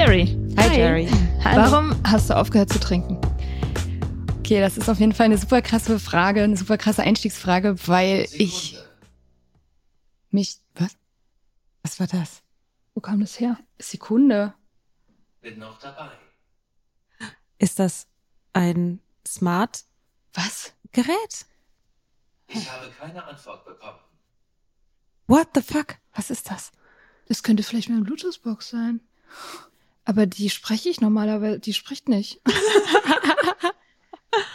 Jerry. Hi, Jerry. Warum hast du aufgehört zu trinken? Okay, das ist auf jeden Fall eine super krasse Frage, eine super krasse Einstiegsfrage, weil ich mich. Was? Was war das? Wo kam das her? Sekunde. Bin noch dabei. Ist das ein Smart Was? Gerät? Ich habe keine Antwort bekommen. What the fuck? Was ist das? Das könnte vielleicht meine Bluetooth-Box sein. Aber die spreche ich normalerweise, die spricht nicht.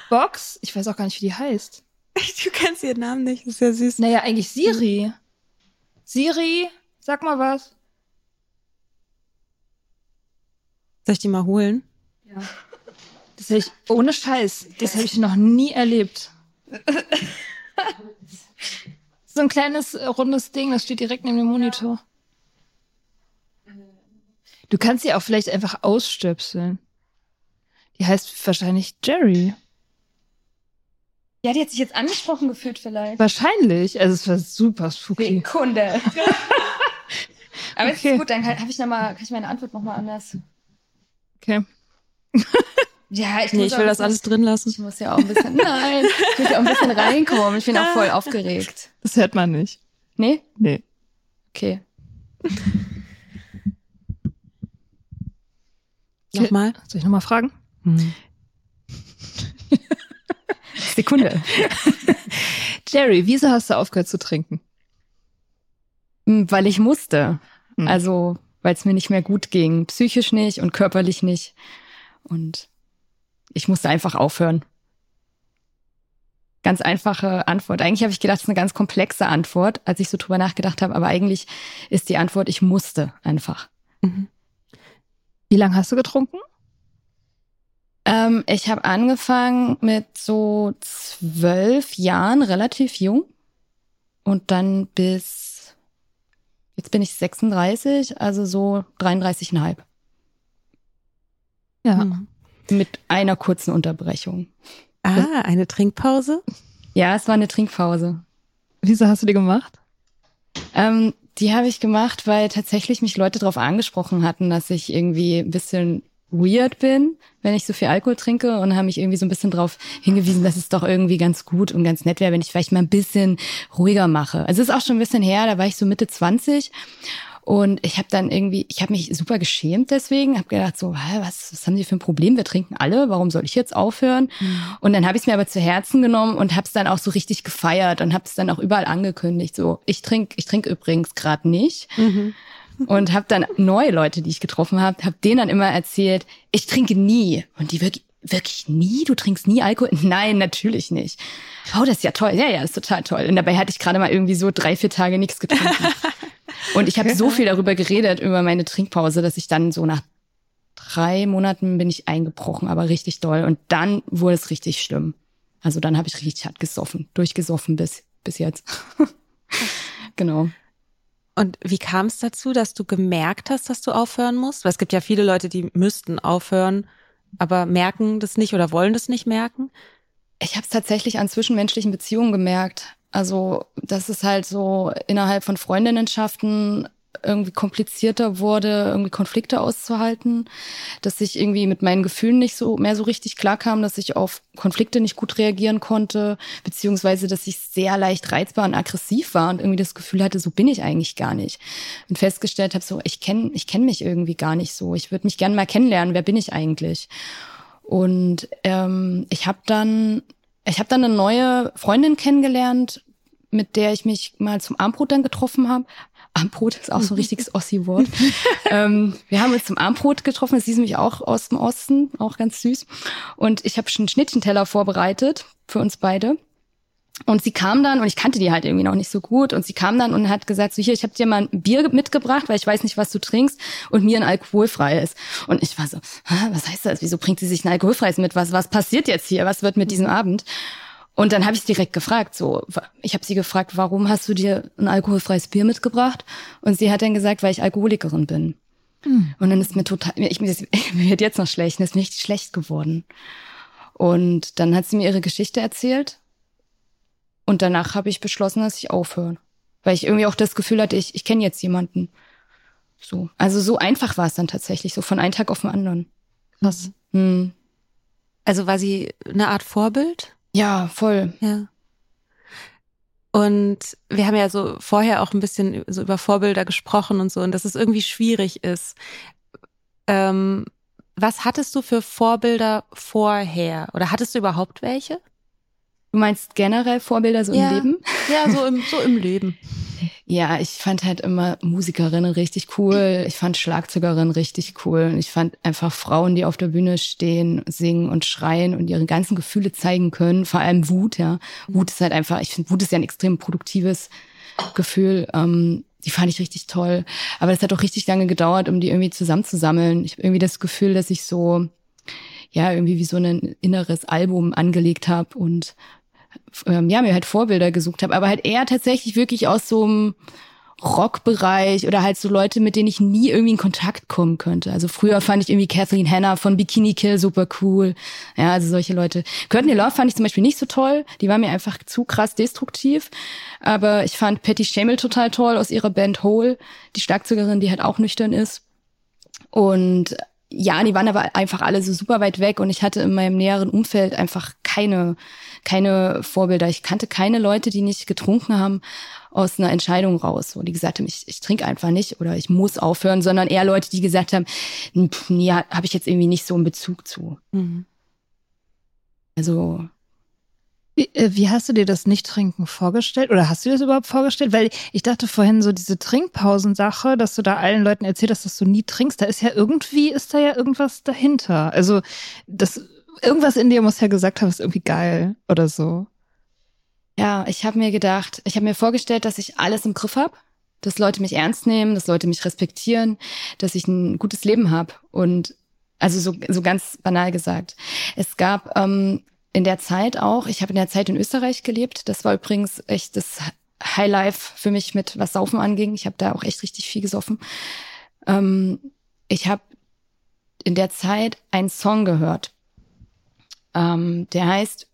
Box? Ich weiß auch gar nicht, wie die heißt. Du kennst ihren Namen nicht, das ist ja süß. Naja, eigentlich Siri. Siri, sag mal was. Soll ich die mal holen? Ja. Das habe ich, ohne Scheiß, das habe ich noch nie erlebt. so ein kleines rundes Ding, das steht direkt neben dem Monitor. Du kannst sie auch vielleicht einfach ausstöpseln. Die heißt wahrscheinlich Jerry. Ja, die hat sich jetzt angesprochen gefühlt vielleicht. Wahrscheinlich. Also es war super spooky. Kunde. Aber es Okay. ist gut, dann kann, hab ich noch mal, kann ich meine Antwort nochmal anders. Okay. Ja, ich, Nee, muss ich auch will das alles drin lassen. Ich muss ja auch ein bisschen. Nein, ich muss ja auch ein bisschen reinkommen. Ich bin auch voll aufgeregt. Das hört man nicht. Nee? Nee. Okay. Nochmal? Soll ich nochmal fragen? Hm. Sekunde. Jerry, wieso hast du aufgehört zu trinken? Hm, Weil ich musste. Hm. Also, weil es mir nicht mehr gut ging. Psychisch nicht und körperlich nicht. Und ich musste einfach aufhören. Ganz einfache Antwort. Eigentlich habe ich gedacht, es ist eine ganz komplexe Antwort, als ich so drüber nachgedacht habe. Aber eigentlich ist die Antwort, ich musste einfach. Mhm. Wie lange hast du getrunken? Ähm, ich habe angefangen mit so zwölf Jahren, relativ jung. Und dann bis, jetzt bin ich 36, also so 33,5. Ja. Hm. Mit einer kurzen Unterbrechung. Ah, eine Trinkpause? Ja, es war eine Trinkpause. Wieso hast du die gemacht? Ähm, die habe ich gemacht, weil tatsächlich mich Leute darauf angesprochen hatten, dass ich irgendwie ein bisschen weird bin, wenn ich so viel Alkohol trinke und haben mich irgendwie so ein bisschen darauf hingewiesen, dass es doch irgendwie ganz gut und ganz nett wäre, wenn ich vielleicht mal ein bisschen ruhiger mache. Also es ist auch schon ein bisschen her, da war ich so Mitte 20 und ich habe dann irgendwie, ich habe mich super geschämt deswegen, habe gedacht so, was, was haben die für ein Problem? Wir trinken alle, warum soll ich jetzt aufhören? Und dann habe ich es mir aber zu Herzen genommen und habe es dann auch so richtig gefeiert und habe es dann auch überall angekündigt. So, ich trinke, ich trinke übrigens gerade nicht. Und habe dann neue Leute, die ich getroffen habe, habe denen dann immer erzählt, ich trinke nie. Und die wirklich, wirklich nie? Du trinkst nie Alkohol? Nein, natürlich nicht. Oh, das ist ja toll. Ja, ja, das ist total toll. Und dabei hatte ich gerade mal irgendwie so drei, vier Tage nichts getrunken. Und ich habe so viel darüber geredet, über meine Trinkpause, dass ich dann so nach drei Monaten bin ich eingebrochen, aber richtig doll. Und dann wurde es richtig schlimm. Also dann habe ich richtig hart gesoffen, durchgesoffen bis, bis jetzt. genau. Und wie kam es dazu, dass du gemerkt hast, dass du aufhören musst? Weil es gibt ja viele Leute, die müssten aufhören, aber merken das nicht oder wollen das nicht merken. Ich habe es tatsächlich an zwischenmenschlichen Beziehungen gemerkt. Also, dass es halt so innerhalb von Freundinnenschaften irgendwie komplizierter wurde, irgendwie Konflikte auszuhalten, dass ich irgendwie mit meinen Gefühlen nicht so mehr so richtig klarkam, dass ich auf Konflikte nicht gut reagieren konnte, beziehungsweise dass ich sehr leicht reizbar und aggressiv war und irgendwie das Gefühl hatte, so bin ich eigentlich gar nicht. Und festgestellt habe, so ich kenne ich kenn mich irgendwie gar nicht so. Ich würde mich gerne mal kennenlernen. Wer bin ich eigentlich? Und ähm, ich habe dann ich habe dann eine neue Freundin kennengelernt, mit der ich mich mal zum Armbrot dann getroffen habe. Armbrot ist auch so ein richtiges Ossi-Wort. ähm, wir haben uns zum Armbrot getroffen. Sie ist nämlich auch aus dem Osten, auch ganz süß. Und ich habe schon einen Schnittchenteller vorbereitet für uns beide. Und sie kam dann, und ich kannte die halt irgendwie noch nicht so gut, und sie kam dann und hat gesagt, so hier, ich habe dir mal ein Bier mitgebracht, weil ich weiß nicht, was du trinkst, und mir ein alkoholfreies. Und ich war so, was heißt das? Wieso bringt sie sich ein alkoholfreies mit? Was, was passiert jetzt hier? Was wird mit diesem Abend? Und dann habe ich direkt gefragt, so, ich habe sie gefragt, warum hast du dir ein alkoholfreies Bier mitgebracht? Und sie hat dann gesagt, weil ich Alkoholikerin bin. Und dann ist mir total, ich, mir wird jetzt noch schlecht, mir ist mir richtig schlecht geworden. Und dann hat sie mir ihre Geschichte erzählt. Und danach habe ich beschlossen, dass ich aufhöre. Weil ich irgendwie auch das Gefühl hatte, ich, ich kenne jetzt jemanden. So. Also so einfach war es dann tatsächlich, so von einem Tag auf den anderen. Krass. Hm. Also war sie eine Art Vorbild? Ja, voll. Ja. Und wir haben ja so vorher auch ein bisschen so über Vorbilder gesprochen und so, und dass es irgendwie schwierig ist. Ähm, was hattest du für Vorbilder vorher? Oder hattest du überhaupt welche? Du meinst generell Vorbilder so Ja. im Leben? Ja, so im, so im Leben. Ja, ich fand halt immer Musikerinnen richtig cool. Ich fand Schlagzeugerinnen richtig cool. Und ich fand einfach Frauen, die auf der Bühne stehen, singen und schreien und ihre ganzen Gefühle zeigen können. Vor allem Wut, ja. Wut ist halt einfach, ich finde, Wut ist ja ein extrem produktives Gefühl. Ähm, die fand ich richtig toll. Aber es hat auch richtig lange gedauert, um die irgendwie zusammenzusammeln. Ich habe irgendwie das Gefühl, dass ich so, ja, irgendwie wie so ein inneres Album angelegt habe und ähm, ja, mir halt Vorbilder gesucht habe, aber halt eher tatsächlich wirklich aus so einem Rockbereich oder halt so Leute, mit denen ich nie irgendwie in Kontakt kommen könnte. Also früher fand ich irgendwie Kathleen Hanna von Bikini Kill super cool. Ja, also solche Leute. Courtney Love fand ich zum Beispiel nicht so toll. Die war mir einfach zu krass destruktiv. Aber ich fand Patty Shamel total toll aus ihrer Band Hole. Die Schlagzeugerin, die halt auch nüchtern ist. Und ja, die waren aber einfach alle so super weit weg und ich hatte in meinem näheren Umfeld einfach keine, keine Vorbilder. Ich kannte keine Leute, die nicht getrunken haben aus einer Entscheidung raus, wo die gesagt haben, ich, ich trinke einfach nicht oder ich muss aufhören, sondern eher Leute, die gesagt haben, pff, nee, habe ich jetzt irgendwie nicht so einen Bezug zu. Mhm. Also Wie, äh, wie hast du dir das Nicht-Trinken vorgestellt? Oder hast du dir das überhaupt vorgestellt? Weil ich dachte vorhin so diese Trinkpausensache, dass du da allen Leuten erzählt hast, dass du nie trinkst, da ist ja irgendwie, ist da ja irgendwas dahinter. Also das, irgendwas in dir muss ja gesagt haben, ist irgendwie geil oder so. Ja, ich habe mir gedacht, ich habe mir vorgestellt, dass ich alles im Griff habe, dass Leute mich ernst nehmen, dass Leute mich respektieren, dass ich ein gutes Leben habe. Und also so, so ganz banal gesagt. Es gab ähm, in der Zeit auch, ich habe in der Zeit in Österreich gelebt. Das war übrigens echt das Highlife für mich mit was Saufen anging. Ich habe da auch echt richtig viel gesoffen. Ähm, ich habe in der Zeit einen Song gehört, ähm, der heißt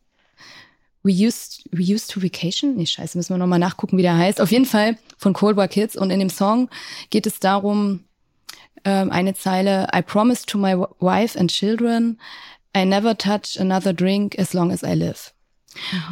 We used, we used to vacation? Nee, scheiße, müssen wir nochmal nachgucken, wie der heißt. Auf jeden Fall von Cold War Kids. Und in dem Song geht es darum, ähm, eine Zeile, I promise to my wife and children, I never touch another drink as long as I live.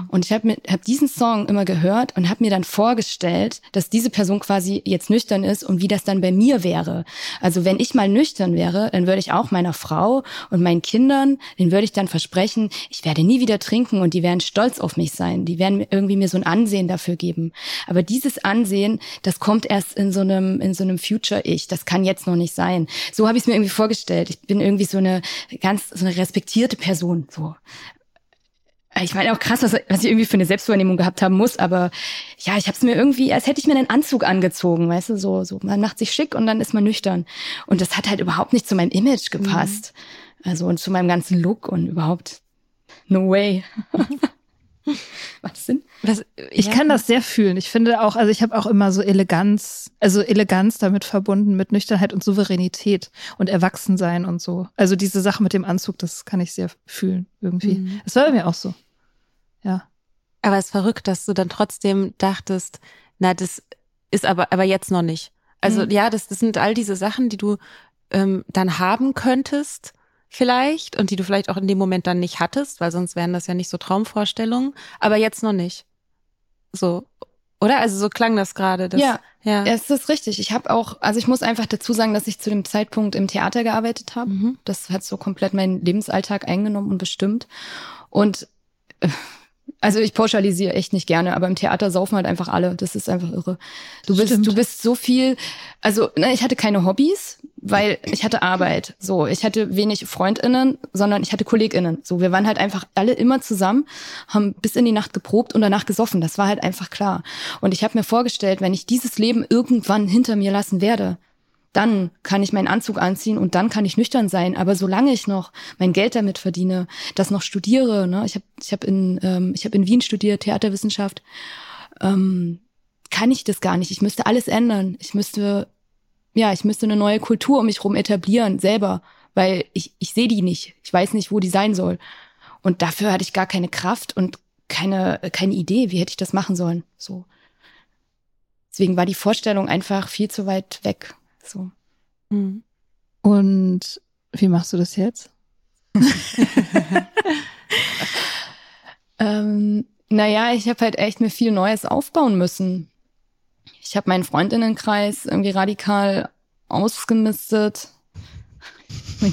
Und ich habe hab diesen Song immer gehört und habe mir dann vorgestellt, dass diese Person quasi jetzt nüchtern ist und wie das dann bei mir wäre. Also wenn ich mal nüchtern wäre, dann würde ich auch meiner Frau und meinen Kindern, den würde ich dann versprechen, ich werde nie wieder trinken und die werden stolz auf mich sein. Die werden irgendwie mir so ein Ansehen dafür geben. Aber dieses Ansehen, das kommt erst in so einem in so einem Future-Ich. Das kann jetzt noch nicht sein. So habe ich es mir irgendwie vorgestellt. Ich bin irgendwie so eine ganz so eine respektierte Person. So ich meine auch krass, was, was ich irgendwie für eine Selbstwahrnehmung gehabt haben muss, aber ja, ich habe es mir irgendwie, als hätte ich mir einen Anzug angezogen, weißt du, so, so, man macht sich schick und dann ist man nüchtern. Und das hat halt überhaupt nicht zu meinem Image gepasst. Also und zu meinem ganzen Look und überhaupt no way. Das Sinn? Was, Ich ja. kann das sehr fühlen. Ich finde auch, also ich habe auch immer so Eleganz, also Eleganz damit verbunden mit Nüchternheit und Souveränität und Erwachsensein und so. Also diese Sache mit dem Anzug, das kann ich sehr fühlen irgendwie. Mhm. Das war bei mir auch so. Ja. Aber es ist verrückt, dass du dann trotzdem dachtest, na, das ist aber, aber jetzt noch nicht. Also Mhm. ja, das, das sind all diese Sachen, die du ähm, dann haben könntest, vielleicht, und die du vielleicht auch in dem Moment dann nicht hattest, weil sonst wären das ja nicht so Traumvorstellungen, aber jetzt noch nicht. So, oder? Also so klang das gerade. ja. Ja, es ist richtig. Ich habe auch, also ich muss einfach dazu sagen, dass ich zu dem Zeitpunkt im Theater gearbeitet habe. Mhm. Das hat so komplett meinen Lebensalltag eingenommen und bestimmt. Und äh, also ich pauschalisiere echt nicht gerne, aber im Theater saufen halt einfach alle. Das ist einfach irre. Du bist, Stimmt. du bist so viel. Also ne, ich hatte keine Hobbys, weil ich hatte Arbeit. So, ich hatte wenig Freundinnen, sondern ich hatte Kolleginnen. So, wir waren halt einfach alle immer zusammen, haben bis in die Nacht geprobt und danach gesoffen. Das war halt einfach klar. Und ich habe mir vorgestellt, wenn ich dieses Leben irgendwann hinter mir lassen werde, dann kann ich meinen Anzug anziehen und dann kann ich nüchtern sein. Aber solange ich noch mein Geld damit verdiene, das noch studiere, ne, ich habe ich hab in ähm, ich habe in Wien studiert Theaterwissenschaft, ähm, kann ich das gar nicht. Ich müsste alles ändern. Ich müsste ja, ich müsste eine neue Kultur um mich rum etablieren, selber, weil ich, ich sehe die nicht. Ich weiß nicht, wo die sein soll. Und dafür hatte ich gar keine Kraft und keine, keine Idee, wie hätte ich das machen sollen. So. Deswegen war die Vorstellung einfach viel zu weit weg. So. Mhm. Und wie machst du das jetzt? ähm, naja, ich habe halt echt mir viel Neues aufbauen müssen. Ich habe meinen Freundinnenkreis irgendwie radikal ausgemistet.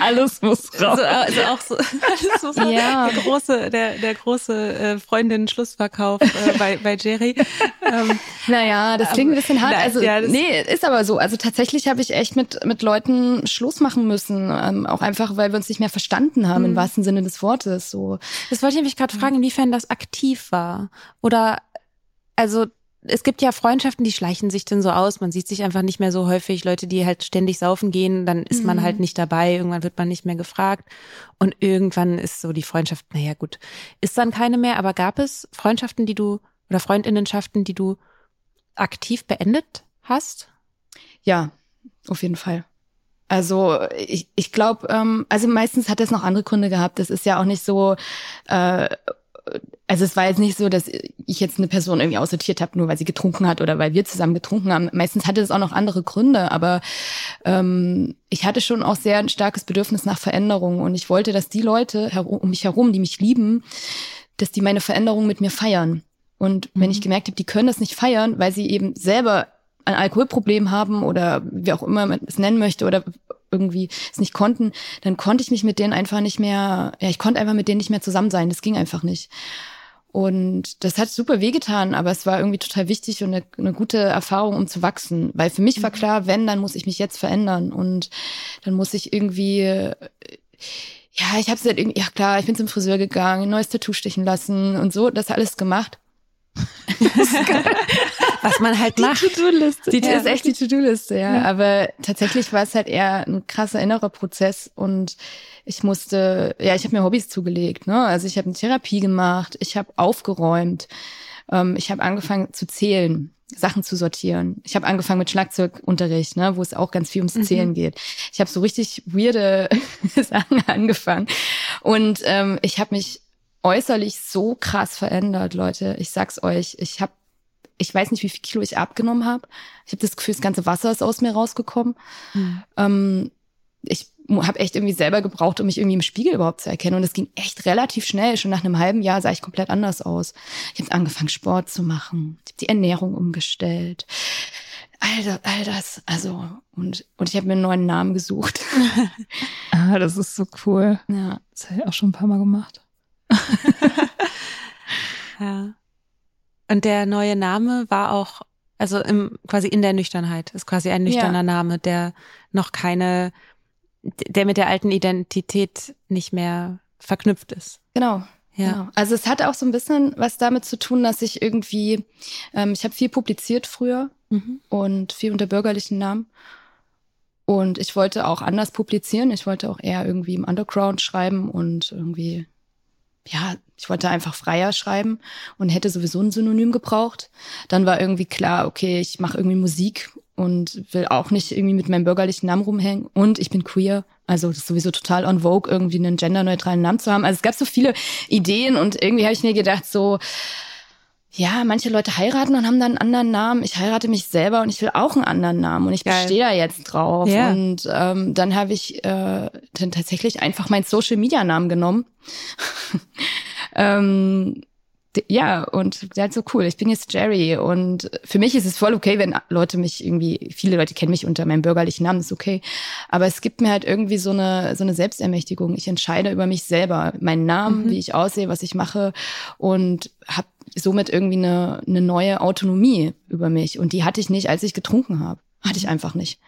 alles muss raus. Also, also auch so, alles muss raus. Ja. Der große, der, der große äh, Freundinnen-Schlussverkauf äh, bei, bei Jerry. Ähm, Naja, das klingt ein bisschen hart. Na, Also, ja, nee, ist aber so. Also tatsächlich habe ich echt mit, mit Leuten Schluss machen müssen. Ähm, auch einfach, weil wir uns nicht mehr verstanden haben, im wahrsten Sinne des Wortes. So. Das wollte ich mich gerade fragen, inwiefern das aktiv war. Oder also es gibt ja Freundschaften, die schleichen sich dann so aus. Man sieht sich einfach nicht mehr so häufig. Leute, die halt ständig saufen gehen, dann ist man Mhm. halt nicht dabei. Irgendwann wird man nicht mehr gefragt. Und irgendwann ist so die Freundschaft, naja gut, ist dann keine mehr. Aber gab es Freundschaften, die du oder Freundinnenschaften, die du aktiv beendet hast? Ja, auf jeden Fall. Also ich, ich glaube, ähm, also meistens hat es noch andere Gründe gehabt. Das ist ja auch nicht so, äh, also es war jetzt nicht so, dass ich jetzt eine Person irgendwie aussortiert habe, nur weil sie getrunken hat oder weil wir zusammen getrunken haben. Meistens hatte es auch noch andere Gründe, aber ähm, ich hatte schon auch sehr ein starkes Bedürfnis nach Veränderung und ich wollte, dass die Leute um mich herum, die mich lieben, dass die meine Veränderung mit mir feiern. Und wenn ich gemerkt habe, die können das nicht feiern, weil sie eben selber ein Alkoholproblem haben oder wie auch immer man es nennen möchte oder irgendwie es nicht konnten, dann konnte ich mich mit denen einfach nicht mehr, ja, ich konnte einfach mit denen nicht mehr zusammen sein. Das ging einfach nicht. Und das hat super wehgetan, aber es war irgendwie total wichtig und eine, eine gute Erfahrung, um zu wachsen. Weil für mich war klar, wenn, dann muss ich mich jetzt verändern. Und dann muss ich irgendwie, ja, ich habe halt irgendwie, ja klar, ich bin zum Friseur gegangen, ein neues Tattoo stechen lassen und so, das alles gemacht. Was man halt macht. To-Do-Liste. Die Ja. ist echt die To-Do-Liste, ja. Aber tatsächlich war es halt eher ein krasser innerer Prozess und ich musste, ja, ich habe mir Hobbys zugelegt, ne? Also ich habe eine Therapie gemacht, ich habe aufgeräumt, ähm, ich habe angefangen zu zählen. Sachen zu sortieren. Ich habe angefangen mit Schlagzeugunterricht, ne, wo es auch ganz viel ums Zählen geht. Ich habe so richtig weirde Sachen angefangen und ähm, ich habe mich äußerlich so krass verändert, Leute. Ich sag's euch, ich habe ich weiß nicht, wie viel Kilo ich abgenommen habe. Ich habe das Gefühl, das ganze Wasser ist aus mir rausgekommen. Ähm, ich habe echt irgendwie selber gebraucht, um mich irgendwie im Spiegel überhaupt zu erkennen. Und es ging echt relativ schnell. Schon nach einem halben Jahr sah ich komplett anders aus. Ich habe angefangen, Sport zu machen. Ich habe die Ernährung umgestellt. All das, all das. Also, und, und ich habe mir einen neuen Namen gesucht. Ah, das ist so cool. ja. Das habe ich auch schon ein paar Mal gemacht. Ja. Und der neue Name war auch, also im, quasi in der Nüchternheit, ist quasi ein nüchterner Ja. Name, der noch keine, der mit der alten Identität nicht mehr verknüpft ist. Genau. Ja. Genau. Also es hat auch so ein bisschen was damit zu tun, dass ich irgendwie, ähm, ich habe viel publiziert früher Mhm. und viel unter bürgerlichen Namen. Und ich wollte auch anders publizieren. Ich wollte auch eher irgendwie im Underground schreiben und irgendwie, ja, ich wollte einfach freier schreiben und hätte sowieso ein Synonym gebraucht. Dann war irgendwie klar, okay, ich mache irgendwie Musik und will auch nicht irgendwie mit meinem bürgerlichen Namen rumhängen. Und ich bin queer. Also das ist sowieso total on vogue, irgendwie einen genderneutralen Namen zu haben. Also es gab so viele Ideen und irgendwie habe ich mir gedacht, so, ja, manche Leute heiraten und haben dann einen anderen Namen. Ich heirate mich selber und ich will auch einen anderen Namen und ich Geil. bestehe da jetzt drauf. Ja. Und ähm, dann habe ich äh, dann tatsächlich einfach meinen Social Media Namen genommen. ähm, ja, und der hat so cool. Ich bin jetzt Jerry und für mich ist es voll okay, wenn Leute mich irgendwie, viele Leute kennen mich unter meinem bürgerlichen Namen, ist okay. Aber es gibt mir halt irgendwie so eine, so eine Selbstermächtigung. Ich entscheide über mich selber, meinen Namen, wie ich aussehe, was ich mache und habe somit irgendwie eine, eine neue Autonomie über mich. Und die hatte ich nicht, als ich getrunken habe. Hatte ich einfach nicht.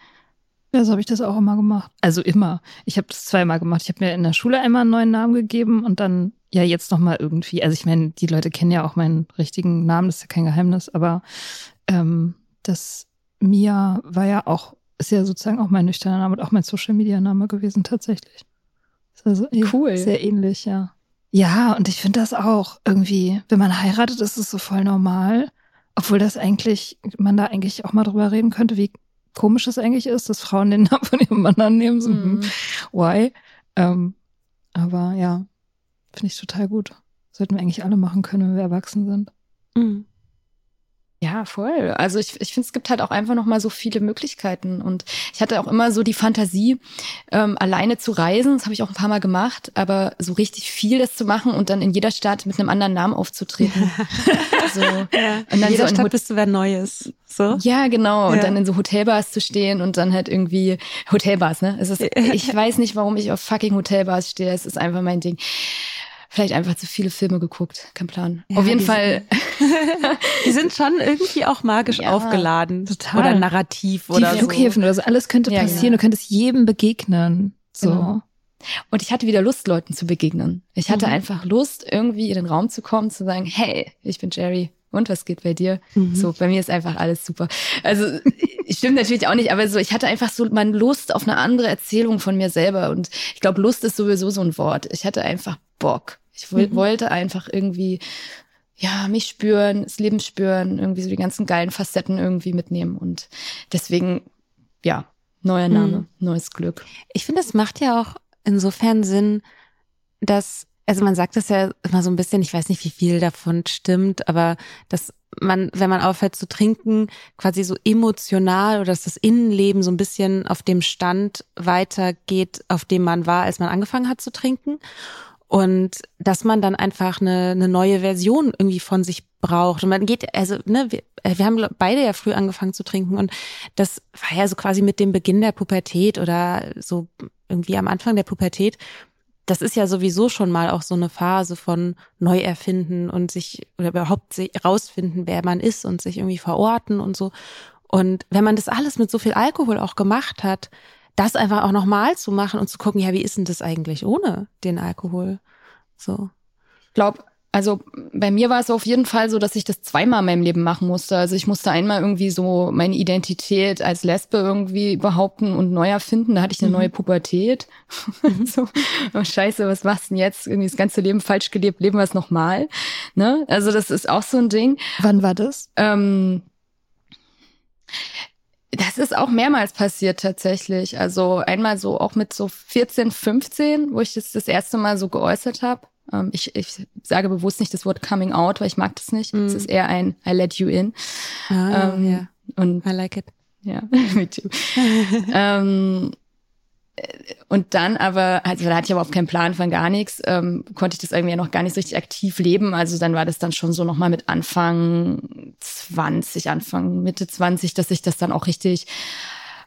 Ja, so habe ich das auch immer gemacht. Also immer. Ich habe das zweimal gemacht. Ich habe mir in der Schule einmal einen neuen Namen gegeben und dann ja jetzt nochmal irgendwie. Also ich meine, die Leute kennen ja auch meinen richtigen Namen, das ist ja kein Geheimnis, aber ähm, das Mia war ja auch, ist ja sozusagen auch mein nüchterner Name und auch mein Social Media Name gewesen tatsächlich. Ist also Cool. Sehr ähnlich, ja. Ja, und ich finde das auch irgendwie, wenn man heiratet, ist es so voll normal. Obwohl das eigentlich, man da eigentlich auch mal drüber reden könnte, wie komisch es eigentlich ist, dass Frauen den Namen von ihrem Mann annehmen. So, hm, Why? Ähm, aber ja, finde ich total gut. Sollten wir eigentlich alle machen können, wenn wir erwachsen sind. Mhm. Ja, voll. Also ich, ich finde, es gibt halt auch einfach noch mal so viele Möglichkeiten. Und ich hatte auch immer so die Fantasie, ähm, alleine zu reisen. Das habe ich auch ein paar Mal gemacht, aber so richtig viel das zu machen und dann in jeder Stadt mit einem anderen Namen aufzutreten. so. Ja. Und In dann jeder so in Stadt Hot- bist du wer Neues. So? Ja, genau. Und Ja. dann in so Hotelbars zu stehen und dann halt irgendwie Hotelbars, ne? Es ist, ich weiß nicht, warum ich auf fucking Hotelbars stehe. Es ist einfach mein Ding. Vielleicht einfach zu viele Filme geguckt. Kein Plan. Ja, auf jeden die Fall. Die sind schon irgendwie auch magisch Ja, aufgeladen. total. Oder narrativ Die oder Flughäfen oder so, alles könnte Ja, passieren. genau. Du könntest jedem begegnen. So. Genau. Und ich hatte wieder Lust, Leuten zu begegnen. Ich hatte Mhm. einfach Lust, irgendwie in den Raum zu kommen, zu sagen, hey, ich bin Jerry. Und was geht bei dir? Mhm. So, bei mir ist einfach alles super. Also, stimmt natürlich auch nicht, aber so, ich hatte einfach so mal Lust auf eine andere Erzählung von mir selber. Und ich glaube, Lust ist sowieso so ein Wort. Ich hatte einfach Bock. Ich Mhm. wollte einfach irgendwie, ja, mich spüren, das Leben spüren, irgendwie so die ganzen geilen Facetten irgendwie mitnehmen. Und deswegen, ja, neuer Name, Mhm. neues Glück. Ich finde, es macht ja auch insofern Sinn, dass, also man sagt das ja immer so ein bisschen, ich weiß nicht, wie viel davon stimmt, aber dass man, wenn man aufhört zu trinken, quasi so emotional oder dass das Innenleben so ein bisschen auf dem Stand weitergeht, auf dem man war, als man angefangen hat zu trinken. Und dass man dann einfach eine, eine neue Version irgendwie von sich braucht. Und man geht, also, ne, wir, äh, wir haben beide ja früh angefangen zu trinken und das war ja so quasi mit dem Beginn der Pubertät oder so irgendwie am Anfang der Pubertät. Das ist ja sowieso schon mal auch so eine Phase von Neuerfinden und sich oder überhaupt sich rausfinden, wer man ist und sich irgendwie verorten und so. Und wenn man das alles mit so viel Alkohol auch gemacht hat, das einfach auch nochmal zu machen und zu gucken, ja, wie ist denn das eigentlich ohne den Alkohol? So. glaube, also bei mir war es auf jeden Fall so, dass ich das zweimal in meinem Leben machen musste. Also ich musste einmal irgendwie so meine Identität als Lesbe irgendwie behaupten und neu erfinden. Da hatte ich eine Mhm. neue Pubertät. so, oh Scheiße, was machst du denn jetzt? Irgendwie das ganze Leben falsch gelebt, leben wir es nochmal. Ne? Also das ist auch so ein Ding. Wann war das? Ähm, das ist auch mehrmals passiert tatsächlich. Also einmal so auch mit so 14, 15, wo ich das das erste Mal so geäußert habe. Ähm, ich, ich sage bewusst nicht das Wort coming out, weil ich mag das nicht. Es Mhm. ist eher ein I let you in. Ah, Ähm, ja. Und I like it. ja, me too. ähm, äh, und dann aber, also da hatte ich aber auch keinen Plan von gar nichts, ähm, konnte ich das irgendwie noch gar nicht so richtig aktiv leben. Also dann war das dann schon so nochmal mit Anfang 20, Anfang, Mitte 20, dass ich das dann auch richtig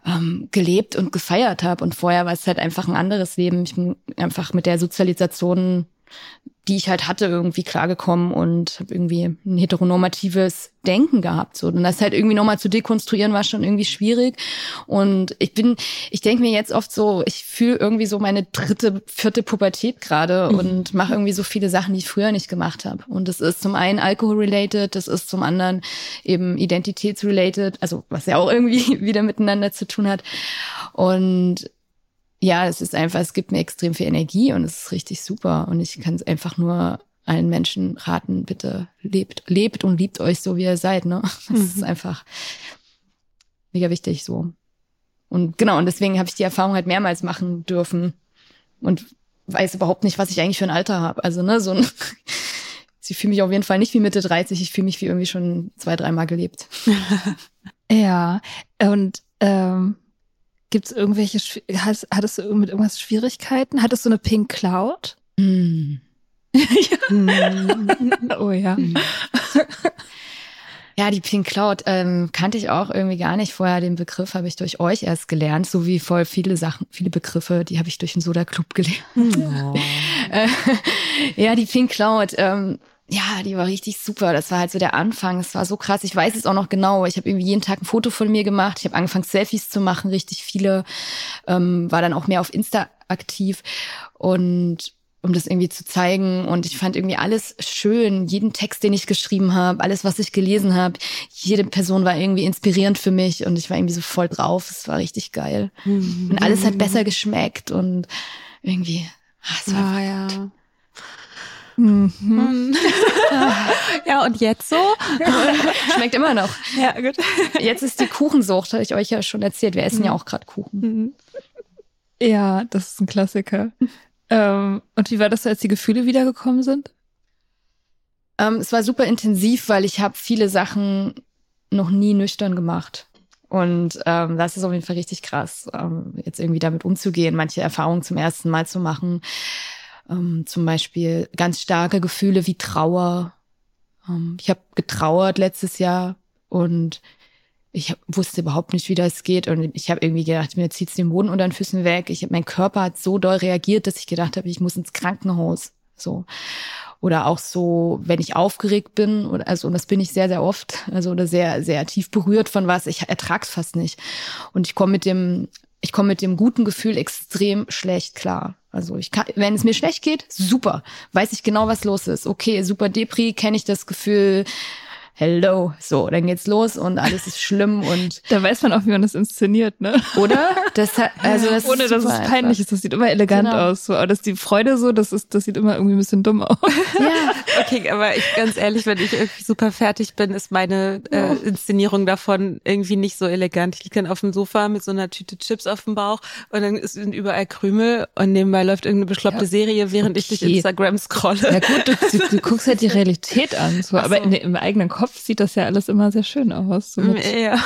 ähm, gelebt und gefeiert habe. Und vorher war es halt einfach ein anderes Leben. Ich bin einfach mit der Sozialisation die ich halt hatte, irgendwie klargekommen und habe irgendwie ein heteronormatives Denken gehabt. So. Und das halt irgendwie nochmal zu dekonstruieren, war schon irgendwie schwierig. Und ich bin, ich denke mir jetzt oft so, ich fühle irgendwie so meine dritte, vierte Pubertät gerade Mhm. und mache irgendwie so viele Sachen, die ich früher nicht gemacht habe. Und das ist zum einen Alkohol-related, das ist zum anderen eben identitätsrelated, also was ja auch irgendwie wieder miteinander zu tun hat. Und ja, es ist einfach, es gibt mir extrem viel Energie und es ist richtig super. Und ich kann es einfach nur allen Menschen raten, bitte lebt, lebt und liebt euch so, wie ihr seid. Ne? Das Mhm. ist einfach mega wichtig so. Und genau, und deswegen habe ich die Erfahrung halt mehrmals machen dürfen und weiß überhaupt nicht, was ich eigentlich für ein Alter habe. Also, ne, so ein Sie fühle mich auf jeden Fall nicht wie Mitte 30, ich fühle mich wie irgendwie schon zwei, dreimal gelebt. Ja, und ähm, gibt es irgendwelche, hast, hattest du mit irgendwas Schwierigkeiten? Hattest du eine Pink Cloud? Mm. oh ja. Ja, die Pink Cloud ähm, kannte ich auch irgendwie gar nicht vorher. Den Begriff habe ich durch euch erst gelernt, so wie voll viele Sachen, viele Begriffe, die habe ich durch den Soda Club gelernt. Oh. Äh, ja, die Pink Cloud. Ähm, ja, die war richtig super. Das war halt so der Anfang. Das war so krass. Ich weiß es auch noch genau. Ich habe irgendwie jeden Tag ein Foto von mir gemacht. Ich habe angefangen, Selfies zu machen, richtig viele. Ähm, war dann auch mehr auf Insta aktiv und um das irgendwie zu zeigen. Und ich fand irgendwie alles schön. Jeden Text, den ich geschrieben habe, alles, was ich gelesen habe, jede Person war irgendwie inspirierend für mich und ich war irgendwie so voll drauf. Es war richtig geil. Mhm. Und alles hat besser geschmeckt und irgendwie. Ah, es war ah, ja. Mhm. ja, und jetzt so? Schmeckt immer noch. Ja, gut. Jetzt ist die Kuchensucht, hatte ich euch ja schon erzählt. Wir essen mhm. ja auch gerade Kuchen. Mhm. Ja, das ist ein Klassiker. ähm, und wie war das, als die Gefühle wiedergekommen sind? Ähm, es war super intensiv, weil ich habe viele Sachen noch nie nüchtern gemacht. Und ähm, das ist auf jeden Fall richtig krass, ähm, jetzt irgendwie damit umzugehen, manche Erfahrungen zum ersten Mal zu machen. Ähm, zum Beispiel ganz starke Gefühle wie Trauer. Ähm, ich habe getrauert letztes Jahr und ich wusste überhaupt nicht, wie das geht. Und ich habe irgendwie gedacht, mir zieht's den Boden unter den Füßen weg. Ich, mein Körper hat so doll reagiert, dass ich gedacht habe, ich muss ins Krankenhaus. So. Oder auch so, wenn ich aufgeregt bin, oder also, und das bin ich sehr, sehr oft, also oder sehr, sehr tief berührt von was, ich ertrag's fast nicht. Und ich komme mit dem, ich komme mit dem guten Gefühl extrem schlecht klar. Also ich kann, wenn es mir schlecht geht, super, weiß ich genau, was los ist. Okay, super Depri, kenne ich das Gefühl, hello, so, dann geht's los und alles ist schlimm und da weiß man auch, wie man das inszeniert, ne? Oder? Das hat, also das ohne dass es peinlich einfach. ist, das sieht immer elegant genau. aus, so, aber das die Freude so, das ist, das sieht immer irgendwie ein bisschen dumm aus. Ja, okay, aber ich ganz ehrlich, wenn ich irgendwie super fertig bin, ist meine äh, Inszenierung davon irgendwie nicht so elegant. Ich liege dann auf dem Sofa mit so einer Tüte Chips auf dem Bauch und dann sind überall Krümel und nebenbei läuft irgendeine bekloppte ja. Serie, während okay. ich durch Instagram scrolle. Ja gut, du, du, du guckst halt die Realität an, so, so. aber in, im eigenen Kopf Kopf sieht das ja alles immer sehr schön aus. So ja.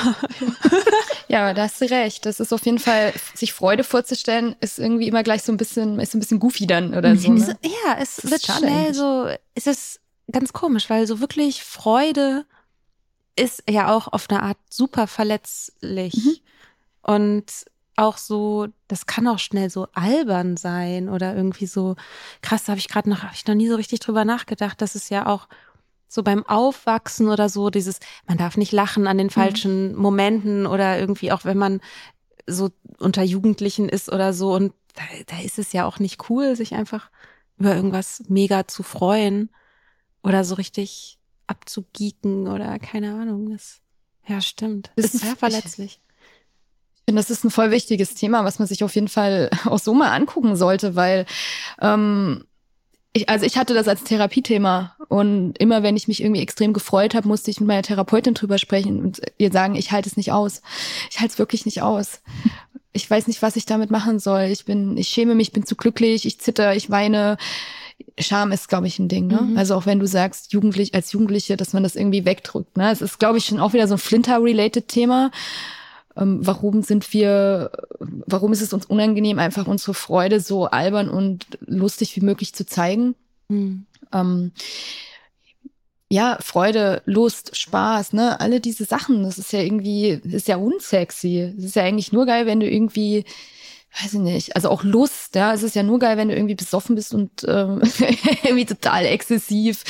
ja, da hast du recht. Das ist auf jeden Fall, sich Freude vorzustellen, ist irgendwie immer gleich so ein bisschen, ist so ein bisschen goofy dann oder so. Ne? Ja, es wird schnell eigentlich. so, es ist ganz komisch, weil so wirklich Freude ist ja auch auf eine Art super verletzlich. Mhm. Und auch so, das kann auch schnell so albern sein oder irgendwie so krass, da habe ich gerade noch, habe ich noch nie so richtig drüber nachgedacht, dass es ja auch so beim Aufwachsen oder so, dieses, man darf nicht lachen an den mhm. falschen mhm. Momenten oder irgendwie auch wenn man so unter Jugendlichen ist oder so und da, da ist es ja auch nicht cool, sich einfach über irgendwas mega zu freuen oder so richtig abzugieken oder keine Ahnung. Das, ja, stimmt. Das ist sehr verletzlich. Ich finde, das ist ein voll wichtiges Thema, was man sich auf jeden Fall auch so mal angucken sollte, weil ähm, ich, also ich hatte das als Therapiethema und immer wenn ich mich irgendwie extrem gefreut habe, musste ich mit meiner Therapeutin drüber sprechen und ihr sagen, ich halte es nicht aus. Ich halte es wirklich nicht aus. Ich weiß nicht, was ich damit machen soll. Ich bin, ich schäme mich, bin zu glücklich, ich zitter, ich weine. Scham ist, glaube ich, ein Ding. Ne? Mhm. Also auch wenn du sagst, jugendlich als Jugendliche, dass man das irgendwie wegdrückt. Ne? Es ist, glaube ich, schon auch wieder so ein Flinter-related Thema ähm, warum sind wir, warum ist es uns unangenehm, einfach unsere Freude so albern und lustig wie möglich zu zeigen? Mhm. Ähm, ja, Freude, Lust, Spaß, ne, alle diese Sachen, das ist ja irgendwie, ist ja unsexy. Es ist ja eigentlich nur geil, wenn du irgendwie, weiß ich nicht, also auch Lust, ja, es ist ja nur geil, wenn du irgendwie besoffen bist und ähm, irgendwie total exzessiv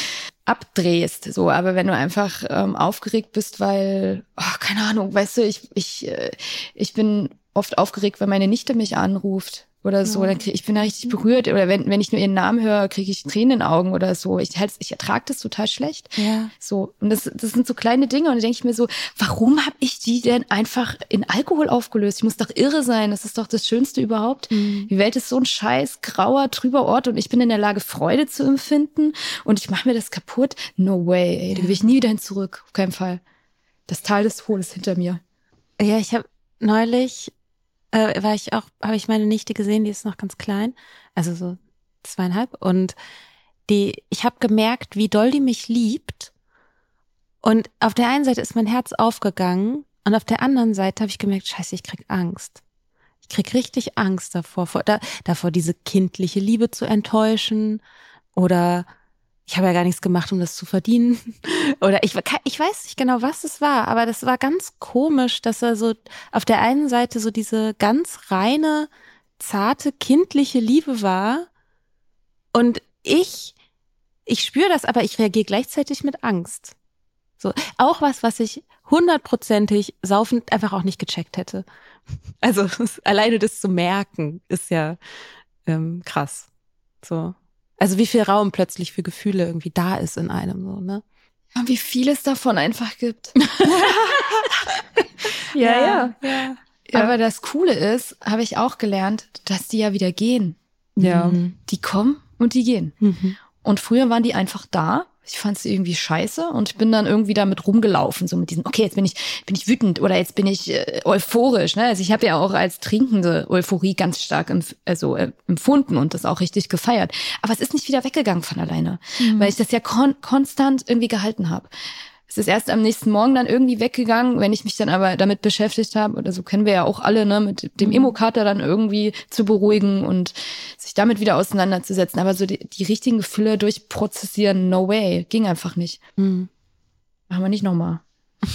abdrehst, so, aber wenn du einfach ähm, aufgeregt bist, weil, oh, keine Ahnung, weißt du, ich, ich, äh, ich bin oft aufgeregt, wenn meine Nichte mich anruft oder so, dann krieg, ich bin da richtig berührt oder wenn, wenn ich nur ihren Namen höre, kriege ich Tränen in den Augen oder so. Ich ich ertrage das total schlecht. Ja. So und das, das sind so kleine Dinge und da denke ich mir so, warum habe ich die denn einfach in Alkohol aufgelöst? Ich muss doch irre sein. Das ist doch das Schönste überhaupt. Mhm. Die Welt ist so ein scheiß grauer trüber Ort und ich bin in der Lage Freude zu empfinden und ich mache mir das kaputt. No way. Ey, da will ich nie wieder hin zurück. Auf keinen Fall. Das Tal des Todes hinter mir. Ja, ich habe neulich äh, war ich auch, habe ich meine Nichte gesehen, die ist noch ganz klein, also so zweieinhalb. Und die, ich habe gemerkt, wie doll die mich liebt. Und auf der einen Seite ist mein Herz aufgegangen und auf der anderen Seite habe ich gemerkt, scheiße, ich krieg Angst. Ich krieg richtig Angst davor, vor, da, davor diese kindliche Liebe zu enttäuschen oder ich habe ja gar nichts gemacht, um das zu verdienen. Oder ich, ich weiß nicht genau, was es war, aber das war ganz komisch, dass er so auf der einen Seite so diese ganz reine, zarte, kindliche Liebe war und ich ich spüre das, aber ich reagiere gleichzeitig mit Angst. So, auch was, was ich hundertprozentig saufend einfach auch nicht gecheckt hätte. Also alleine das zu merken, ist ja ähm, krass. So. Also wie viel Raum plötzlich für Gefühle irgendwie da ist in einem so, ne? Und wie viel es davon einfach gibt. ja. ja. Aber das Coole ist, habe ich auch gelernt, dass die ja wieder gehen. Ja. Mhm. Die kommen und die gehen. Mhm. Und früher waren die einfach da. Ich fand sie irgendwie scheiße und ich bin dann irgendwie damit rumgelaufen, so mit diesem, okay, jetzt bin ich, bin ich wütend oder jetzt bin ich äh, euphorisch. Ne? Also ich habe ja auch als Trinkende Euphorie ganz stark empf also, äh, empfunden und das auch richtig gefeiert. Aber es ist nicht wieder weggegangen von alleine, weil ich das ja kon konstant irgendwie gehalten habe. Es ist erst am nächsten Morgen dann irgendwie weggegangen, wenn ich mich dann aber damit beschäftigt habe, oder so kennen wir ja auch alle, ne, mit dem Emokater dann irgendwie zu beruhigen und sich damit wieder auseinanderzusetzen. Aber so die, die richtigen Gefühle durchprozessieren, no way, ging einfach nicht. Mhm. Machen wir nicht nochmal.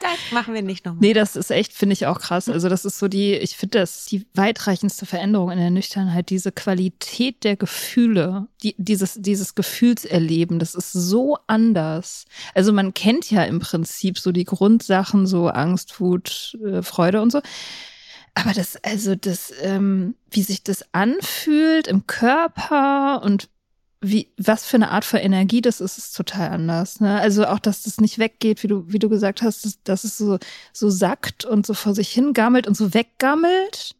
Das machen wir nicht nochmal. Nee, das ist echt, finde ich auch krass. Also das ist so die, ich finde, das die weitreichendste Veränderung in der Nüchternheit, diese Qualität der Gefühle, die, dieses, dieses Gefühlserleben, das ist so anders. Also man kennt ja im Prinzip so die Grundsachen, so Angst, Wut, äh, Freude und so. Aber das, also das, ähm, wie sich das anfühlt im Körper und wie, was für eine Art von Energie das ist, ist total anders. Ne? Also auch, dass das nicht weggeht, wie du, wie du gesagt hast, dass, dass es so, so sackt und so vor sich hingammelt und so weggammelt.